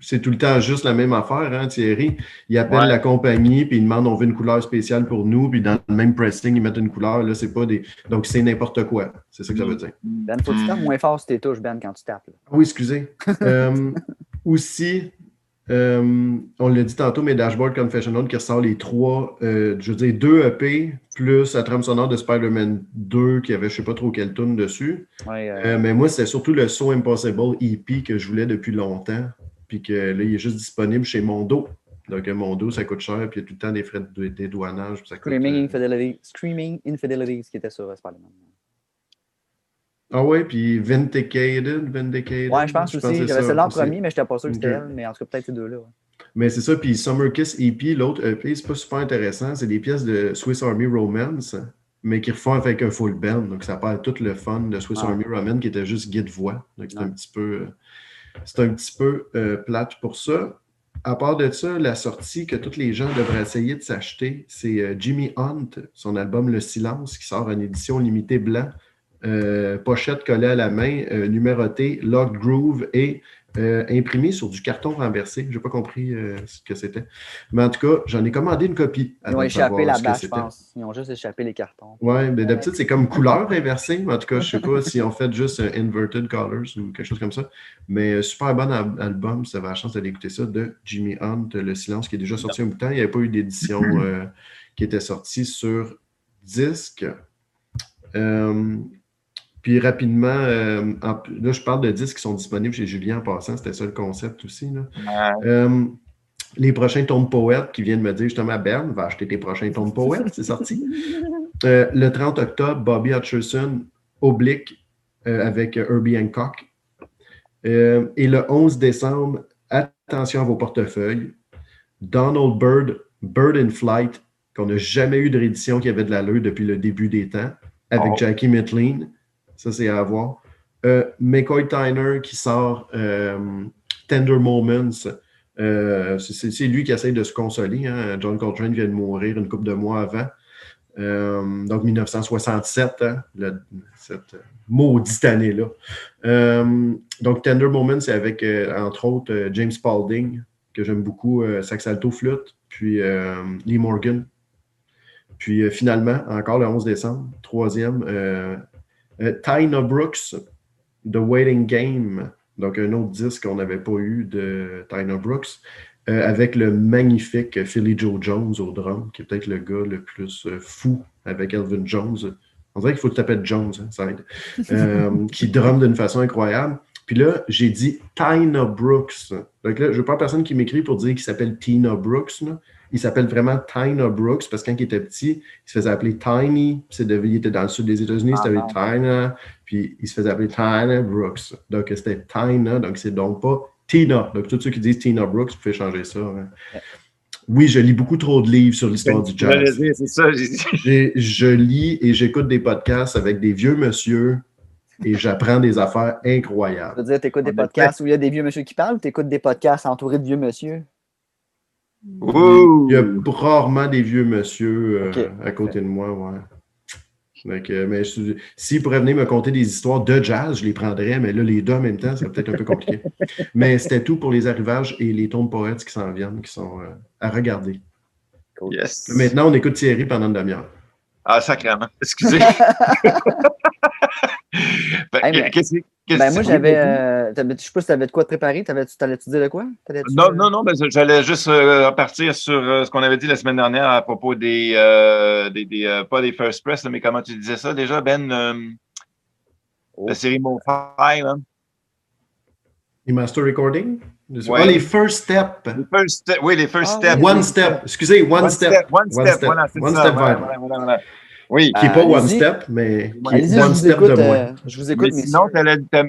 c'est- c'est- C'est tout le temps juste la même affaire, hein, Thierry. Ils appellent Ouais. la compagnie, puis ils demandent on veut une couleur spéciale pour nous, puis dans le même pressing, ils mettent une couleur. Là, c'est pas des. Donc, c'est n'importe quoi. C'est ça que ça veut dire. Ben, faut que tu tapes moins fort sur tes touches, Ben, quand tu tapes. là. Ah Oui, excusez. Euh, [LAUGHS] aussi, euh, on l'a dit tantôt, mais Dashboard Confessional qui ressort les trois, euh, je veux dire, deux EP, plus la trame sonore de Spider-Man 2 qui avait je sais pas trop quelle tune dessus. Ouais, euh, Euh, mais moi, c'était surtout le So Impossible EP que je voulais depuis longtemps. Puis que là, il est juste disponible chez Mondo. Donc, euh, Mondo, ça coûte cher, puis il y a tout le temps des frais de dédouanage. puis ça coûte, Screaming euh, Infidelity. Screaming Infidelities qui était sur Spider-Man. Ah ouais, puis Vindicated. Vindicated Ouais, je pense aussi. J'avais celle-là en premier, mais je n'étais pas sûr que c'était elle. Mais en tout cas, peut-être ces deux-là. ouais. Mais c'est ça, puis Summer Kiss EP, l'autre EP, c'est pas super intéressant. C'est des pièces de Swiss Army Romance, mais qui refont avec un full band. Donc ça perd tout le fun de Swiss Ah. Army Romance qui était juste guide-voix. Donc c'est un petit peu, euh, c'est un petit peu euh, plate pour ça. À part de ça, la sortie que tous les gens devraient essayer de s'acheter, c'est euh, Jimmy Hunt, son album Le Silence, qui sort en édition limitée blanc, euh, pochette collée à la main, numérotée, locked groove et euh, imprimé sur du carton renversé. Je n'ai pas compris euh, ce que c'était. Mais en tout cas, j'en ai commandé une copie. Ils ont échappé la bâche, je pense. Ils ont juste échappé les cartons. Ouais, mais d'habitude, c'est comme couleur inversée. Mais en tout cas, je sais pas si on fait juste euh, inverted colors ou quelque chose comme ça. Mais euh, super bon al- album, si vous avez la chance d'aller écouter ça, de Jimmy Hunt, Le Silence, qui est déjà sorti un bout de temps. Il n'y avait pas eu d'édition [CLEARS THROAT] euh, qui était sortie sur disque. Euh, puis rapidement, euh, en- là, je parle de disques qui sont disponibles chez Julien en passant. C'était ça le concept aussi. là. Ouais. Euh, les prochains tomes de poète qui viennent me dire justement, Berne, va acheter tes prochains tomes de poète, c'est sorti. [LAUGHS] Euh, le 30 octobre, Bobby Hutcherson, Oblique, avec Herbie Hancock. Et le 11 décembre, attention à vos portefeuilles, Donald Byrd, Bird in Flight, qu'on n'a jamais eu de réédition qui avait de l'allure depuis le début des temps, avec Oh. Jackie Mitlin. Ça, c'est à voir. Euh, McCoy Tyner qui sort euh, Tender Moments. Euh, c'est- lui qui essaye de se consoler. hein. John Coltrane vient de mourir une couple de mois avant. Donc 1967, hein, cette maudite année-là. Donc Tender Moments, c'est avec, entre autres, James Spalding, que j'aime beaucoup, sax alto flûte, puis Lee Morgan. Puis finalement, encore le 11 décembre, troisième, Tyna Brooks, The Waiting Game, donc un autre disque qu'on n'avait pas eu de Tyna Brooks, euh, avec le magnifique Philly Joe Jones au drum, qui est peut-être le gars le plus euh, fou avec Elvin Jones. On dirait qu'il faut que tu t'appelles Jones, hein, ça aide. [LAUGHS] Euh, qui drum d'une façon incroyable. Puis là, j'ai dit Tyna Brooks. Donc là, je veux pas personne qui m'écrit pour dire qu'il s'appelle Tina Brooks. là. Il s'appelle vraiment Tyna Brooks parce que quand il était petit, il se faisait appeler Tiny. Puis c'est devenu- il était dans le sud des États-Unis, Ah, c'était. Tyna. Puis il se faisait appeler Tyna Brooks. Donc c'était Tyna, donc c'est donc pas Tina. Donc tous ceux qui disent Tina Brooks, vous pouvez changer ça. hein. Oui, je lis beaucoup trop de livres sur l'histoire du jazz. C'est ça. [LAUGHS] j'ai Je lis et j'écoute des podcasts avec des vieux monsieur et j'apprends des affaires incroyables. veux dire, tu écoutes des podcasts où il y a des vieux monsieur qui parlent ou tu écoutes des podcasts entourés de vieux monsieur? Il y a rarement des vieux monsieur euh, à côté de moi, ouais. Donc, euh, mais s'ils pourraient venir me conter des histoires de jazz, je les prendrais, mais là, les deux en même temps, c'est peut-être un peu compliqué. [LAUGHS] mais c'était tout pour les arrivages et les de poètes qui s'en viennent, qui sont euh, à regarder. Yes. Maintenant, on écoute Thierry pendant une demi-heure. Ah, sacrément. Excusez. [LAUGHS] [LAUGHS] Ben, Hey, mais- qu'est-ce que- qu'est-ce Ben, moi, j'avais. euh, je sais pas si tu avais de quoi te préparer. T'avais- T'allais-tu dire de quoi? Non, euh, non, non, ben, j'allais juste euh, repartir sur euh, ce qu'on avait dit la semaine dernière à propos des, euh, des, des, euh, pas des first press, mais comment tu disais ça déjà, Ben, euh, Oh. la série Mo-Fi, là. Les master recording? Ouais. Ah, les first steps. Les first step- oui, les first Ah, steps. oui. One step. Excusez, one, One step. step, one step, step. voilà, c'est One ça. step voilà, vibe. voilà, voilà, voilà. Oui. Qui n'est pas Euh, one step, mais qui est one step écoute. de moins. euh, je vous écoute, Mais sinon,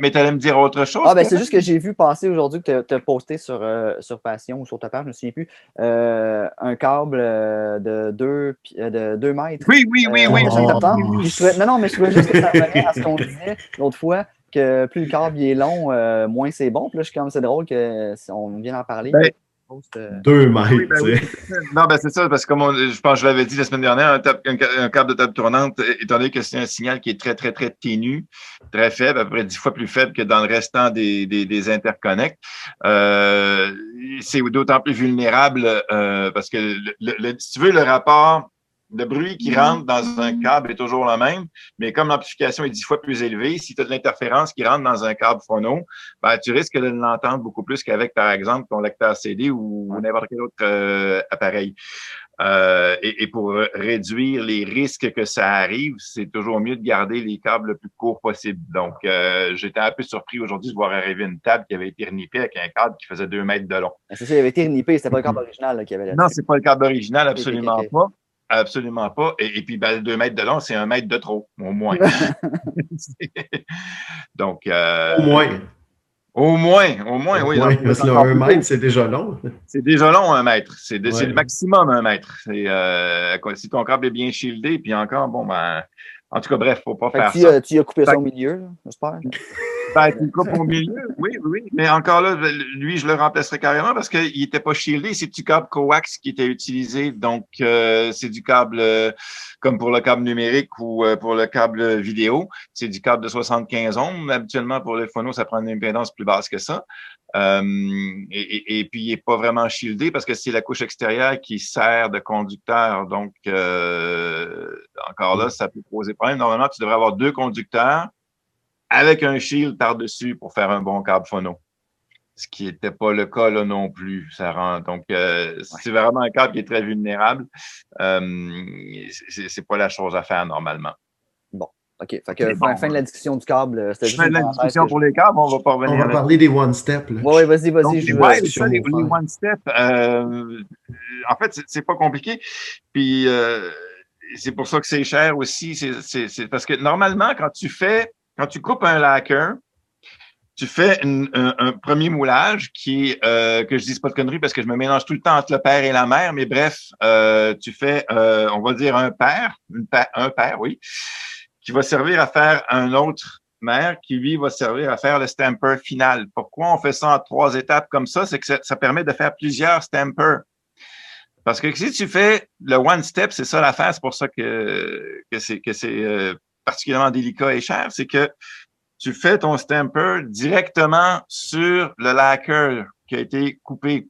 mais t'allais me dire autre chose. Ah, ben, c'est juste que j'ai vu passer aujourd'hui que tu as posté sur, euh, sur Passion ou sur ta page, je me souviens plus, euh, un câble de 2 de deux mètres. Oui, oui, oui, euh, oui. Oh. je non, non, mais je trouvais juste que ça revenait à ce qu'on disait l'autre fois, que plus le câble est long, euh, moins c'est bon. Puis là, je suis comme, c'est drôle que si on vient d'en parler. Ben, Deux mètres, Oui, ben oui. Non, ben c'est ça, parce que comme on- je pense que je l'avais dit la semaine dernière, un, tap- un ca- un câble de table tournante, étant donné que c'est un signal qui est très, très, très ténu, très faible, à peu près dix fois plus faible que dans le restant des, des, des interconnects, euh, c'est d'autant plus vulnérable euh, parce que, le, le- le- si tu veux, le rapport de bruit qui rentre dans un câble est toujours le même, mais comme l'amplification est dix fois plus élevée, si tu as de l'interférence qui rentre dans un câble phono, ben, tu risques de l'entendre beaucoup plus qu'avec, par exemple, ton lecteur CD ou n'importe quel autre euh, appareil. Euh, et, et pour réduire les risques que ça arrive, c'est toujours mieux de garder les câbles le plus court possible. Donc, euh, j'étais un peu surpris aujourd'hui de voir arriver une table qui avait été renippée avec un câble qui faisait deux mètres de long. c'est ça, il avait été renippé, c'était pas le câble original là, qu'il y avait là. Non, c'est pas le câble original, absolument pas. Absolument pas. Et, et puis, ben, deux mètres de long, c'est un mètre de trop, au moins. [LAUGHS] [LAUGHS] Donc, euh, Au moins. Au moins, au moins, oui. Ouais, parce que là, un mètre, c'est déjà long. C'est déjà long, un mètre. C'est ouais. le maximum, un mètre. Euh, si ton câble est bien shieldé, puis encore, bon, ben, en tout cas, bref, faut pas fait faire tu, ça. tu as coupé ça au milieu, j'espère. [LAUGHS] Ben, tu le coupes au milieu, oui, oui. Mais encore là, lui, je le remplacerai carrément parce qu'il n'était pas shieldé. C'est du câble coax qui était utilisé. Donc, euh, c'est du câble euh, comme pour le câble numérique ou euh, pour le câble vidéo. C'est du câble de 75 ohms. Habituellement, pour les phonos, ça prend une impédance plus basse que ça. Euh, et, puis, il n'est pas vraiment shieldé parce que c'est la couche extérieure qui sert de conducteur. Donc, encore là, ça peut poser problème. Normalement, tu devrais avoir deux conducteurs avec un shield par-dessus pour faire un bon câble phono. Ce qui n'était pas le cas là non plus. Ça rend, donc, euh, ouais. c'est vraiment un câble qui est très vulnérable. Euh, c'est pas la chose à faire normalement. Bon, OK. Fait que bon, fin, de la discussion du câble, c'était juste. Fin de la discussion pour je... les câbles, on va pas revenir. On va parler des one-step. Oui, ouais, vas-y, vas-y. Je ouais, ça, les, les one-step. Euh, en fait, c'est pas compliqué. Puis, euh, c'est pour ça que c'est cher aussi. C'est parce que normalement, quand tu fais quand tu coupes un lacquer, tu fais un, premier moulage qui euh, que je dise pas de conneries parce que je me mélange tout le temps entre le père et la mère, mais bref, euh, tu fais, euh, on va dire un père, un père, oui, qui va servir à faire un autre mère qui, lui, va servir à faire le stamper final. Pourquoi on fait ça en trois étapes comme ça? C'est que ça, permet de faire plusieurs stampers. Parce que si tu fais le one step, c'est ça l'affaire, c'est pour ça que, que c'est que c'est euh, particulièrement délicat et cher, c'est que tu fais ton stamper directement sur le lacquer qui a été coupé.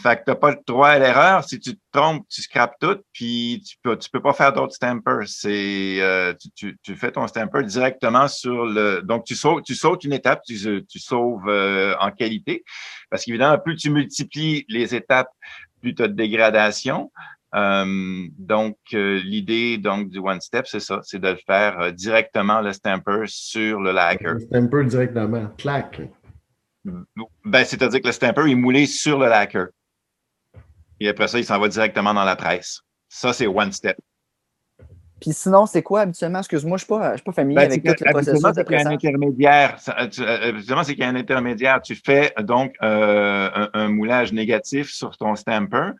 Fait que t'as pas le droit à l'erreur. Si tu te trompes, tu scrapes tout, puis tu peux, tu peux pas faire d'autres stampers. C'est, euh, tu, fais ton stamper directement sur le. Donc tu sautes, tu sautes une étape, tu, tu sauves euh, en qualité, parce qu'évidemment plus tu multiplies les étapes, plus tu as de dégradation. Euh, donc, euh, l'idée donc du One Step, c'est ça, c'est de le faire euh, directement le stamper sur le lacquer. Le stamper directement, clac. Ben, c'est-à-dire que le stamper est moulé sur le lacquer. Et après ça, il s'en va directement dans la presse. Ça, c'est One Step. Puis sinon, c'est quoi habituellement? Excuse-moi, je ne suis, suis, pas familier ben, avec tout le processus de pressage. Un intermédiaire. Habituellement, c'est qu'il y a un intermédiaire. Tu fais donc euh, un, un, moulage négatif sur ton stamper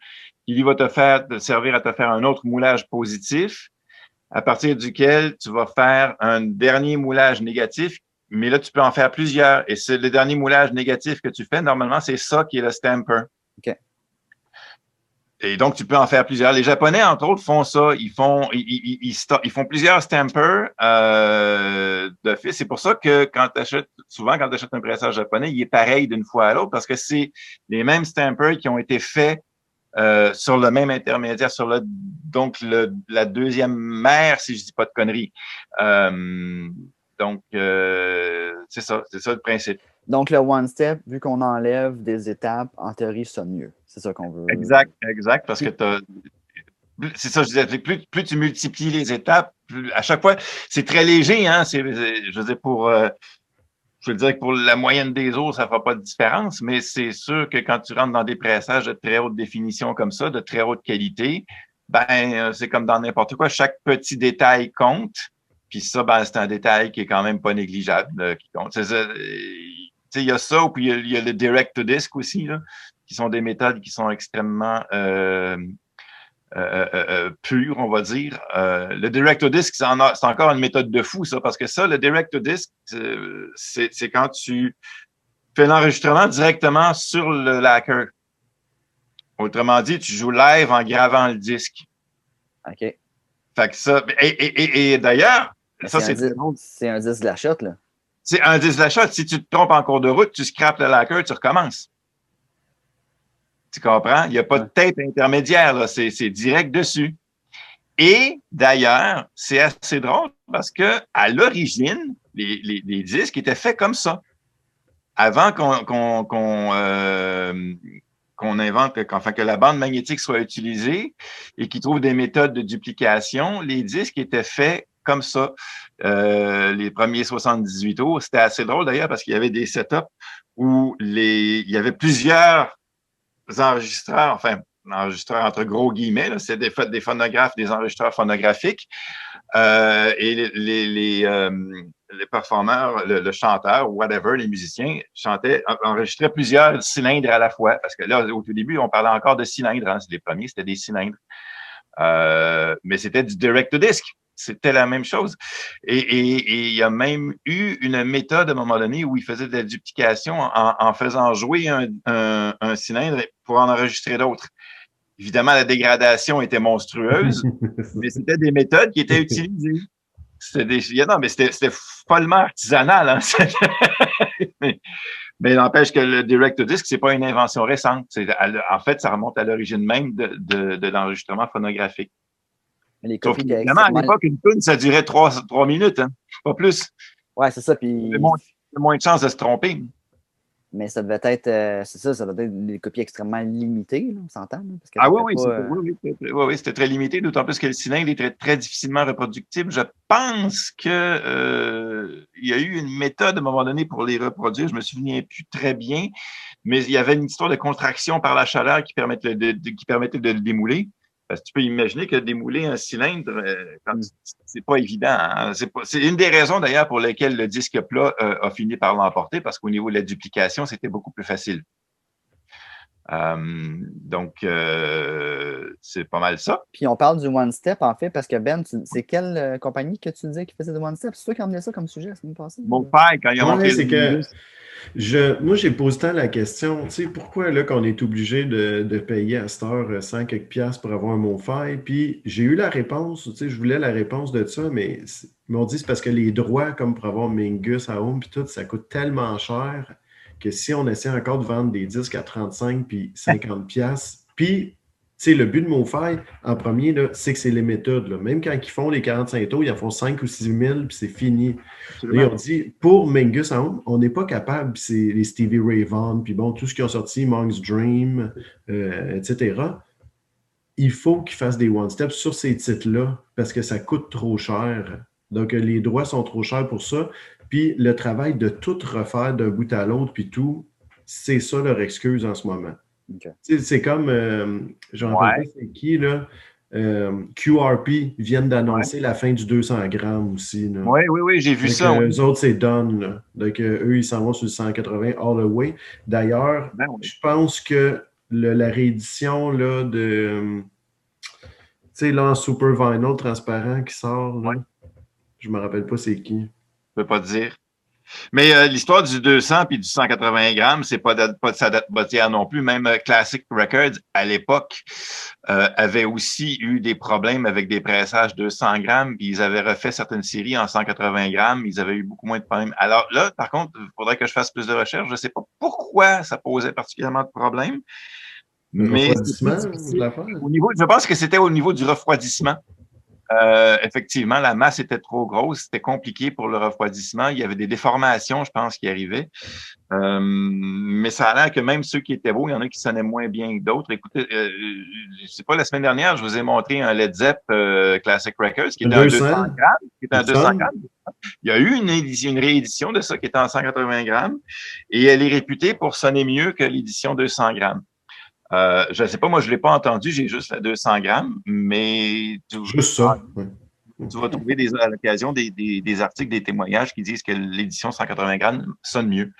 il va te faire te servir à te faire un autre moulage positif, à partir duquel tu vas faire un dernier moulage négatif, mais là, tu peux en faire plusieurs. Et c'est le dernier moulage négatif que tu fais, normalement, c'est ça qui est le stamper. OK. Et donc, tu peux en faire plusieurs. Les Japonais, entre autres, font ça. Ils font, ils, ils, ils, ils font plusieurs stampers euh, fait. C'est pour ça que quand tu achètes, souvent, quand tu achètes un pressage japonais, il est pareil d'une fois à l'autre parce que c'est les mêmes stampers qui ont été faits euh, sur le même intermédiaire, sur le donc le, la deuxième mère, si je dis pas de conneries. Euh, donc euh, c'est ça, c'est ça le principe. Donc le one step, vu qu'on enlève des étapes, en théorie, sonne mieux. C'est ça qu'on veut. Exact, exact, parce que c'est ça, je disais, plus, plus tu multiplies les étapes, plus, à chaque fois, c'est très léger, hein. C'est, je veux dire, pour euh, je veux dire que pour la moyenne des eaux, ça ne fera pas de différence, mais c'est sûr que quand tu rentres dans des pressages de très haute définition comme ça, de très haute qualité, ben euh, c'est comme dans n'importe quoi, chaque petit détail compte. Puis ça, ben, c'est un détail qui est quand même pas négligeable, là, qui compte. Il y a ça, ou puis il y, a, le direct to disc aussi, là, qui sont des méthodes qui sont extrêmement euh, euh, euh, pur, on va dire. Euh, le direct disc, c'est encore une méthode de fou, ça, parce que ça, le direct disc, c'est quand tu fais l'enregistrement directement sur le lacquer. Autrement dit, tu joues live en gravant le disque. OK. Fait que ça, et, et, et, d'ailleurs, ça, c'est. C'est un disque de la shot, là. C'est un disque de la shot. Si tu te trompes en cours de route, tu scrapes le lacquer, tu recommences. Tu comprends? Il n'y a pas de tape intermédiaire, là. C'est, direct dessus. Et d'ailleurs, c'est assez drôle parce que à l'origine, les, les, les, disques étaient faits comme ça. Avant qu'on, qu'on, qu'on, euh, qu'on invente, enfin que la bande magnétique soit utilisée et qu'ils trouvent des méthodes de duplication, les disques étaient faits comme ça. Euh, les premiers 78 tours, c'était assez drôle d'ailleurs parce qu'il y avait des setups où les, il y avait plusieurs enregistreurs, enfin, enregistreurs entre gros guillemets, c'est des, des phonographes, des enregistreurs phonographiques. Euh, et les, les, euh, les performeurs, le, le, chanteur, whatever, les musiciens, chantaient, enregistraient plusieurs cylindres à la fois. Parce que là, au tout début, on parlait encore de cylindres. Hein, les premiers, c'était des cylindres. Euh, mais c'était du direct-to-disc. C'était la même chose. Et, et, il y a même eu une méthode à un moment donné où il faisait de la duplication en, en faisant jouer un, un, un, cylindre pour en enregistrer d'autres. Évidemment, la dégradation était monstrueuse, [LAUGHS] mais c'était des méthodes qui étaient utilisées. C'était des, non, mais c'était follement artisanal. Hein? [LAUGHS] mais, mais n'empêche que le direct-to-disc, c'est pas une invention récente. En fait, ça remonte à l'origine même de, de, de l'enregistrement phonographique. Les Sauf évidemment, à l'époque, une tune, ça durait trois, trois minutes, hein? pas plus. Ouais, c'est ça. Puis... Il y moins, moins de chances de se tromper. Mais ça devait être, euh, c'est ça, ça devait être des copies extrêmement limitées, on s'entend. Ah oui, oui, oui, oui, oui, c'était très limité, d'autant plus que le cylindre est très, très difficilement reproductible. Je pense que euh, il y a eu une méthode à un moment donné pour les reproduire, je me souviens plus très bien, mais il y avait une histoire de contraction par la chaleur qui permettait de, de qui permettait de le démouler. Parce que tu peux imaginer que démouler un cylindre, euh, mm. c'est pas évident. Hein? C'est une des raisons d'ailleurs pour lesquelles le disque plat euh, a fini par l'emporter, parce qu'au niveau de la duplication, c'était beaucoup plus facile. Euh, donc, euh, c'est pas mal ça. Puis on parle du One Step, en fait, parce que Ben, c'est quelle euh, compagnie que tu disais qui faisait du One Step? C'est toi qui as emmené ça comme sujet la semaine passée? Mon père, quand il a montré que je, moi, j'ai posé tant la question, tu sais, pourquoi là qu'on est obligé de, de, payer à cette heure 100 quelques piastres pour avoir un MoFi? Puis j'ai eu la réponse, tu sais, je voulais la réponse de ça, mais ils m'ont dit c'est parce que les droits, comme pour avoir Mingus à home, puis tout, ça coûte tellement cher que si on essaie encore de vendre des disques à 35 puis 50 piastres, puis sais, le but de MoFi, en premier, c'est que c'est les méthodes. Là. Même quand ils font les 45 tours, ils en font 5 ou 6 000, puis c'est fini. Et on dit, pour Mingus Home, on n'est pas capable, c'est les Stevie Ray Vaughan, puis bon, tout ce qui ont sorti, Monk's Dream, euh, etc. Il faut qu'ils fassent des one-steps sur ces titres-là, parce que ça coûte trop cher. Donc, les droits sont trop chers pour ça. Puis le travail de tout refaire d'un bout à l'autre, puis tout, c'est ça leur excuse en ce moment. C'est comme, euh, je ne ouais. c'est qui, là, euh, QRP viennent d'annoncer la fin du 200 grammes aussi. Là. Oui, oui, oui, j'ai vu Donc, ça. Euh, eux autres, c'est done. Donc, euh, eux, ils s'en vont sur le 180 all the way. D'ailleurs, Ben oui. je pense que le- la réédition là, de. Tu sais, là, en Super Vinyl transparent qui sort, là, Ouais. je me rappelle pas c'est qui. Je peux pas te dire. Mais euh, l'histoire du 200 puis du 180 grammes, c'est pas, de- pas de sa date boîtière non plus. Même euh, Classic Records, à l'époque, euh, avait aussi eu des problèmes avec des pressages 200 grammes, puis ils avaient refait certaines séries en 180 grammes. Ils avaient eu beaucoup moins de problèmes. Alors là, par contre, il faudrait que je fasse plus de recherches. Je sais pas pourquoi ça posait particulièrement de problèmes. Mais de? Au niveau, je pense que c'était au niveau du refroidissement. Euh, effectivement, la masse était trop grosse, c'était compliqué pour le refroidissement. Il y avait des déformations, je pense, qui arrivaient. Euh, mais ça a l'air que même ceux qui étaient beaux, il y en a qui sonnaient moins bien que d'autres. Écoutez, euh, je sais pas, la semaine dernière, je vous ai montré un Led Zepp euh, Classic Records qui était en 200 200. grammes. Qui était en 200 200. grammes. Il y a eu une, une réédition de ça qui était en 180 grammes et elle est réputée pour sonner mieux que l'édition 200 grammes. Euh, je ne sais pas, moi, je ne l'ai pas entendu, j'ai juste la 200 grammes, mais tu, Juste ça. ouais. tu vas trouver des, à l'occasion des, des, des articles, des témoignages qui disent que l'édition 180 grammes sonne mieux.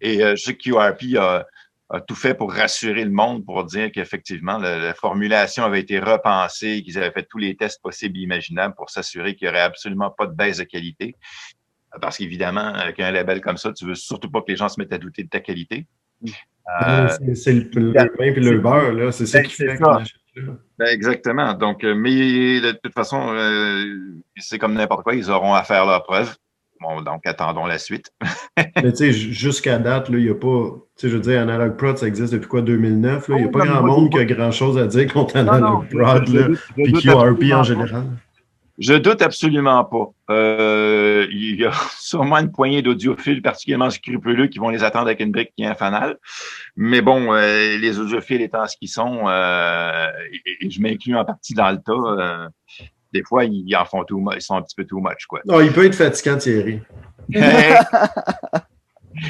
Et euh, je sais que QRP a, a tout fait pour rassurer le monde, pour dire qu'effectivement, la, la formulation avait été repensée, qu'ils avaient fait tous les tests possibles et imaginables pour s'assurer qu'il n'y aurait absolument pas de baisse de qualité. Parce qu'évidemment, avec un label comme ça, tu veux surtout pas que les gens se mettent à douter de ta qualité. Euh, C'est- le, le pain et le beurre, là. C'est ça Ben, qui fait ça. qu'on achète là. Ben, exactement. Donc, euh, mais de toute façon, euh, c'est comme n'importe quoi, ils auront à faire leurs preuves. Bon, donc attendons la suite. [LAUGHS] Mais tu sais, jusqu'à date, il n'y a pas. Tu sais, je veux dire, Analog Prod, ça existe depuis quoi, 2009? là? Il n'y a Oh, pas non, grand monde qui a grand chose à dire contre Analog Prod, là, puis QRP en général. Je doute absolument pas. Euh, il y a [LAUGHS] sûrement une poignée d'audiophiles particulièrement scrupuleux qui vont les attendre avec une brique qui est un fanal. Mais bon, euh, les audiophiles étant ce qu'ils sont, euh, et, et je m'inclus en partie dans le tas, euh, des fois, ils en font tout, ils sont un petit peu too much, quoi. Non, il peut être fatigant, Thierry. [LAUGHS]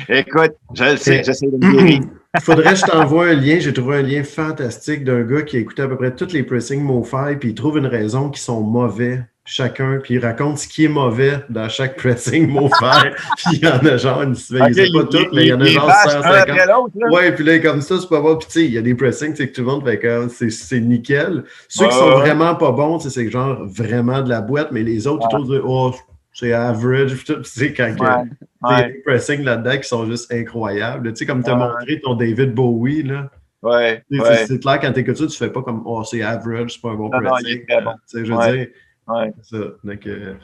Écoute, je le sais, j'essaie de me guérir. Il [CLEARS THROAT] faudrait que je t'envoie un lien. J'ai trouvé un lien fantastique d'un gars qui a écouté à peu près toutes les pressings MoFi, puis il trouve une raison qu'ils sont mauvais chacun, puis il raconte ce qui est mauvais dans chaque [LAUGHS] pressing mot faire. [LAUGHS] puis il y en a genre, une, il Ok, sait pas toutes, mais il y en a genre bâche un 150. après l'autre, là. Ouais, puis là, comme ça, c'est pas bon. Puis tu sais, il y a des pressings, sais, que tout le monde fait comme c'est, c'est nickel. Ceux Ouais, qui sont ouais. vraiment pas bons, c'est genre vraiment de la boîte, mais les autres, ils trouvent, oh, c'est average. Tu sais, quand Ouais, il y a ouais, des pressings là-dedans qui sont juste incroyables. Tu sais, comme tu as Ouais. montré ton David Bowie, là. ouais, ouais. C'est, c'est clair, quand tu écoutes ça, tu fais pas comme, oh, c'est average, c'est pas un bon Non, non, pressing. il est très bon. Tu sais, je veux Ouais. dire, ouais. c'est ça. Donc, euh,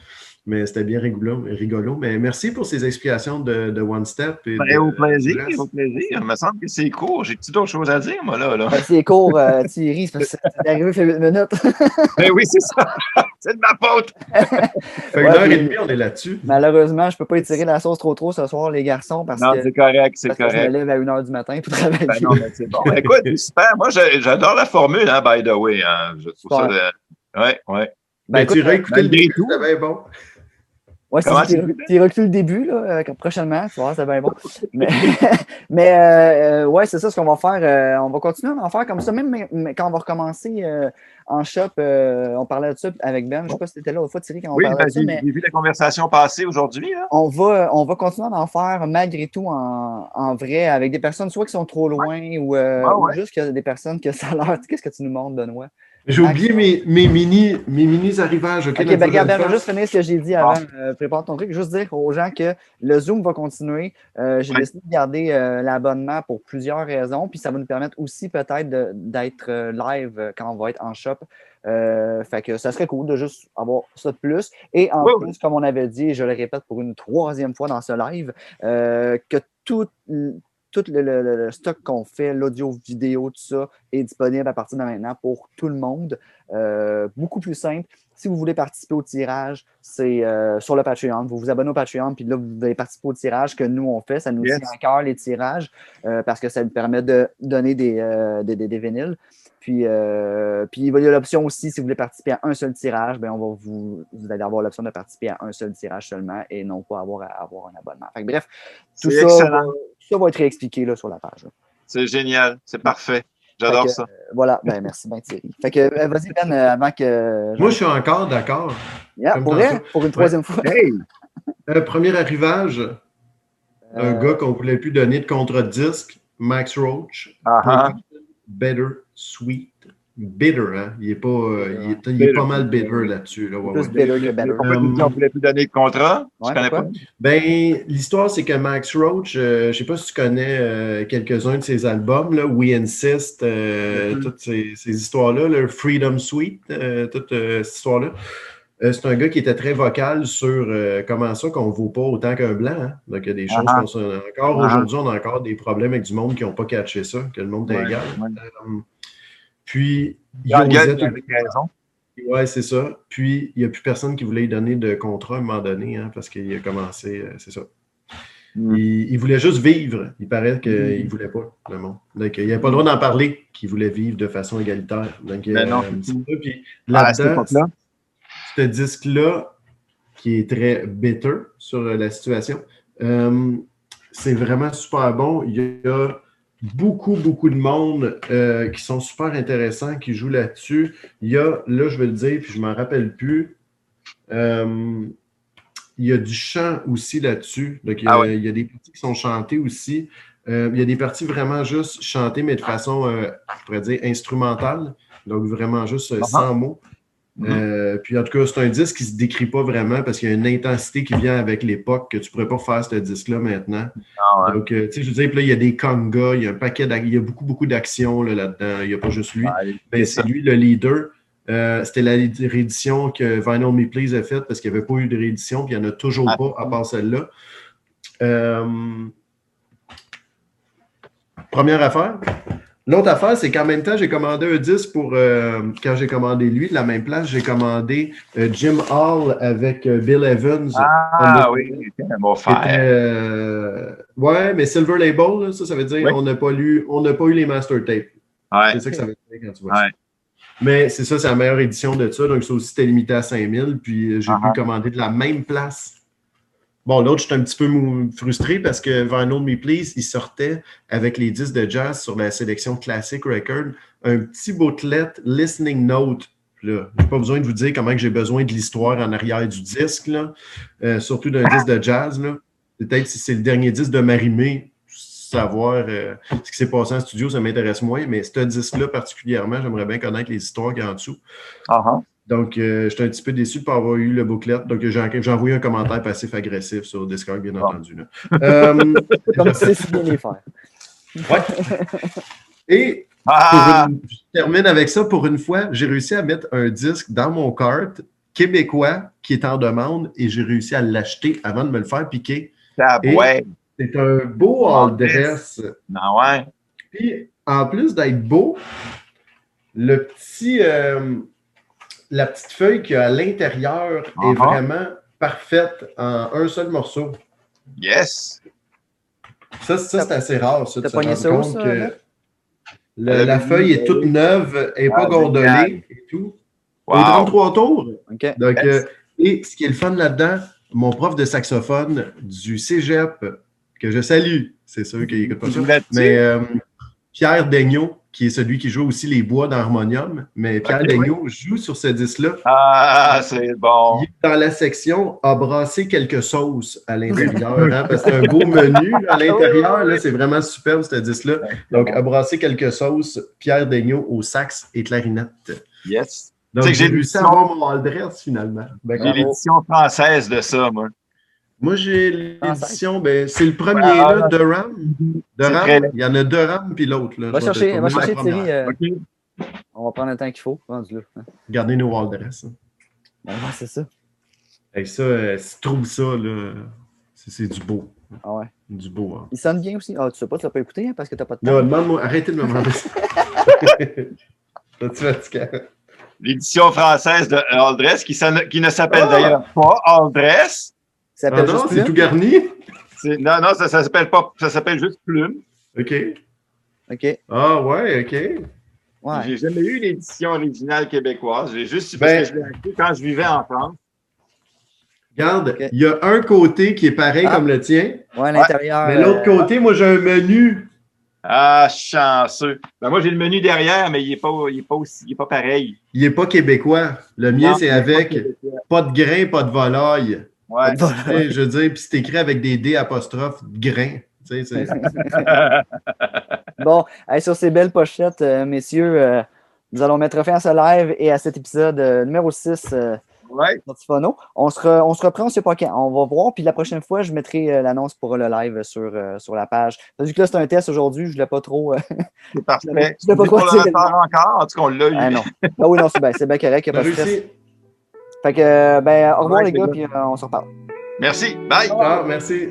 mais c'était bien rigolo, rigolo. Mais merci pour ces explications de, de One Step. Et Ben, de- au plaisir, au plaisir. Il me semble que c'est court. J'ai-tu d'autres choses à dire, moi, là? là? Ben, c'est court, euh, Thierry, c'est parce que c'est arrivé, fait 8 minutes. [LAUGHS] Ben oui, c'est ça. c'est de ma faute. Fait une heure et demie, on est là-dessus. Malheureusement, je peux pas étirer la sauce trop trop ce soir, les garçons, parce Non, que, c'est correct, c'est parce que je me correct. lève à 1h du matin pour travailler. Ben non, mais c'est bon. Écoute, c'est [LAUGHS] super. Moi, j'ai- j'adore la formule, hein, by the way. Hein. Je trouve ça. de- Ouais, ouais. Ben, écoute, tu réécoutais le début, tout. c'était bien bon. Ouais, si Comment tu recules le début, là, euh, prochainement, tu vois, c'est bien bon. [LAUGHS] Mais, [LAUGHS] mais euh, ouais, c'est ça ce qu'on va faire. euh, on va continuer à en faire comme ça, même mais- mais quand on va recommencer euh, en shop, euh, on parlait de ça avec Ben. Je sais pas si tu étais là l'autre fois, Thierry, quand on Oui, parlait ben, de ça, j'ai mais j'ai vu la conversation passer aujourd'hui. Là. on va, on va continuer à en faire malgré tout en, en vrai avec des personnes soit qui sont trop loin ou, euh, Ouais, ou ouais. juste que des personnes que ça leur. Qu'est-ce que tu nous montres, Benoît? J'ai oublié mes, mes mini mes mini arrivages. OK, ben, regarde, ben, je vais juste finir ce que j'ai dit avant. Euh, prépare ton truc. Juste dire aux gens que le Zoom va continuer. Euh, j'ai décidé de garder euh, l'abonnement pour plusieurs raisons. Puis ça va nous permettre aussi peut-être d'être euh, live quand on va être en shop. Fait que ça serait cool de juste avoir ça de plus. Et en Oui, plus, comme on avait dit, et je le répète pour une troisième fois dans ce live, que tout, tout le, le- le- le stock qu'on fait, l'audio, vidéo, tout ça, est disponible à partir de maintenant pour tout le monde. Euh, beaucoup plus simple. Si vous voulez participer au tirage, c'est euh, sur le Patreon. Vous vous abonnez au Patreon, puis là, vous allez participer au tirage que nous, on fait. Ça nous Yes. tient à cœur, les tirages, euh, parce que ça nous permet de donner des, des, des- des vinyles. Puis, puis il y a l'option aussi, si vous voulez participer à un seul tirage, ben on va vous, vous allez avoir l'option de participer à un seul tirage seulement et non pas avoir à avoir un abonnement. Fait que bref, tout ça, excellent. Ça va être réexpliqué là, sur la page. C'est génial. C'est parfait. J'adore ça. euh, voilà, ben merci bien Thierry. Fait que euh, vas-y Ben, euh, avant que. Moi, je suis encore d'accord. Yeah, pour tantôt. vrai, pour une troisième fois. Hey! Euh, premier arrivage, un gars qu'on ne voulait plus donner de contrat de disque, Max Roach. Ah, ah. Better, sweet, bitter. Hein? Il, est pas, euh, il, est, il est Bitter. pas mal bitter là-dessus. Là, ouais, Plus ouais. better que better. Pourquoi tu dis qu'on ne voulait plus donner de contrat? Ouais, je connais pas? Ben, l'histoire, c'est que Max Roach, euh, je ne sais pas si tu connais euh, quelques-uns de ses albums, là, We Insist, euh, Mhm. toutes ces, ces histoires-là, le Freedom Suite, euh, toute euh, cette histoire-là. Euh, c'est un gars qui était très vocal sur euh, comment ça qu'on ne vaut pas autant qu'un blanc. hein? Donc, il y a des choses Ah. qu'on se- Encore Ah. aujourd'hui, on a encore des problèmes avec du monde qui n'ont pas catché ça, que le monde est Ouais, égal. ouais. Euh, puis, il avec raison. Ouais, c'est ça. Puis, il n'y a plus personne qui voulait lui donner de contrat à un moment donné, hein, parce qu'il a commencé, euh, c'est ça. Mm. Il, il voulait juste vivre. Il paraît qu'il ne voulait pas, le monde. Donc, il n'avait pas le droit d'en parler qu'il voulait vivre de façon égalitaire. Donc, Ben non. Puis, Ah, à cette là-dedans, époque-là? ce disque-là, qui est très bitter sur euh, la situation, euh, c'est vraiment super bon. Il y a beaucoup, beaucoup de monde euh, qui sont super intéressants, qui jouent là-dessus. Il y a, là, je vais le dire, puis je ne m'en rappelle plus, euh, il y a du chant aussi là-dessus. Donc, il y, a, Ah ouais. il y a des parties qui sont chantées aussi. Euh, il y a des parties vraiment juste chantées, mais de façon, je pourrais dire, instrumentale. Donc, vraiment juste euh, Uh-huh. sans mots. Mhm. Euh, puis en tout cas, c'est un disque qui ne se décrit pas vraiment parce qu'il y a une intensité qui vient avec l'époque que tu ne pourrais pas faire ce disque-là maintenant. Ah, ouais. Donc, euh, tu sais, je veux dire, puis là, il y a des congas, il y a un paquet il y a beaucoup, beaucoup d'actions là, là-dedans. il n'y a pas juste lui. Mais c'est lui le leader. Euh, C'était la réédition que Vinyl Me Please a faite parce qu'il n'y avait pas eu de réédition, puis il n'y en a toujours Ah. pas à part celle-là. Première affaire. L'autre affaire, c'est qu'en même temps, j'ai commandé un disque pour. euh, quand j'ai commandé lui, de la même place, j'ai commandé euh, Jim Hall avec euh, Bill Evans. Ah a- oui, un était, frère. ouais, mais Silver Label, là, ça, ça veut dire Oui. on n'a pas lu, on n'a pas eu les master tapes. Ouais. C'est ça que ça veut dire quand tu vois Ouais. ça. Mais c'est ça, c'est la meilleure édition de ça. Donc, ça aussi, c'était limité à 5000. Puis, j'ai Uh-huh. pu commander de la même place. Bon, l'autre, j'étais un petit peu frustré parce que Vinyl Me Please, il sortait avec les disques de jazz sur la sélection Classic Record un petit booklet Listening Note là, j'ai pas besoin de vous dire comment j'ai besoin de l'histoire en arrière du disque, là. Euh, surtout d'un disque de jazz. Peut-être si c'est le dernier disque de Marimé, savoir euh, ce qui s'est passé en studio, ça m'intéresse moins, mais ce disque-là particulièrement, j'aimerais bien connaître les histoires qu'il y en dessous. Uh-huh. Donc, euh, j'étais un petit peu déçu de ne pas avoir eu le booklet. Donc, j'ai envoyé un commentaire passif-agressif sur Discord, bien entendu. là. [LAUGHS] Euh, Comme tu sais si bien les faire. ouais. [LAUGHS] Et Ah! une- je termine avec ça. Pour une fois, j'ai réussi à mettre un disque dans mon cart québécois qui est en demande et j'ai réussi à l'acheter avant de me le faire piquer. Ah, ouais. C'est un beau all dress. Ah ouais. Puis, en plus d'être beau, le petit, euh, la petite feuille qu'il y a à l'intérieur est Uh-huh. vraiment parfaite en un seul morceau. Yes. Ça, ça c'est assez rare, ça, T'as pogné ça où, ça, que le- la feuille est toute neuve, elle n'est pas Ah, gondolée génial. et tout. Wow. Et 33 tours. OK. Donc, Yes. euh, et ce qui est le fun là-dedans, mon prof de saxophone du cégep, que je salue, c'est sûr qu'il n'écoute pas ça, mais euh, Pierre Daigneault, qui est celui qui joue aussi les bois d'harmonium, mais Pierre Ok, Daigneault joue sur ce disque-là. Ah, c'est bon. Il est dans la section a brassé quelques sauces à l'intérieur, [LAUGHS] hein, parce que c'est un beau menu à l'intérieur. là, C'est vraiment superbe ce disque-là. Donc, a brassé quelques sauces, Pierre Daigneault au sax et clarinette. Yes. Donc, Tu sais que j'ai j'ai réussi à l'édition- avoir mon adresse finalement. Ben, J'ai l'édition française de ça, moi. Moi, j'ai Ah, l'édition, ben, c'est le premier, Ah, là, de RAM. De C'est RAM, très laid. il y en a deux RAM, puis l'autre. là. Va chercher, va chercher. Thierry. euh, on va prendre le temps qu'il faut. Rendu là. hein. Regardez nos wall dress. hein. Ben, c'est ça. Hey, ça, euh, si tu trouves ça, là, c'est du beau. Ah ouais. Du beau. Hein. Il sonne bien aussi. Ah, tu sais pas, tu l'as pas écouté hein, parce que t'as pas de temps. Non, demande-moi, arrêtez de me demander ça. [LAUGHS] T'as-tu fatigué? L'édition française de All Dress, qui, ne s'appelle d'ailleurs pas All Dress. Ça Ah s'appelle non, juste c'est tout garni? C'est- Non, non, ça, ça s'appelle pas. Ça s'appelle juste Plume. OK. OK. Ah ouais, OK. Ouais. J'ai jamais eu l'édition originale québécoise. J'ai juste Ben- parce que je l'ai acheté quand je vivais en France. Regarde, il y a un côté qui est pareil Ah. comme le tien, Ouais, à l'intérieur. mais l'autre euh, côté, moi, j'ai un menu. Ah, chanceux. Ben, moi, j'ai le menu derrière, mais il n'est pas, il est pas aussi, il est pas pareil. Il n'est pas québécois. Le mien, Non, c'est pas avec québécois. pas de grain, pas de volaille. Ouais. Tu sais, je veux dire, puis c'est écrit avec des D apostrophes grain. Tu sais, c'est- [LAUGHS] Bon, sur ces belles pochettes, euh, messieurs, euh, nous allons mettre fin à ce live et à cet épisode euh, numéro 6 euh, ouais. On se, re- on se reprend, on ne sait pas quand. On va voir, puis la prochaine fois, je mettrai euh, l'annonce pour le live sur, euh, sur la page. Vu que là, c'est un test aujourd'hui, je ne voulais pas trop. euh, C'est parfait. [LAUGHS] Je sais pas C'est quoi pour dire. le faire encore. En tout cas, on l'a eu. ah non. Ah oui, non, c'est bien, c'est bien correct, il n'y On a a pas de stress. Fait que, ben, au revoir Ouais, les gars, puis euh, on se reparle. Merci. Bye. Ah, merci.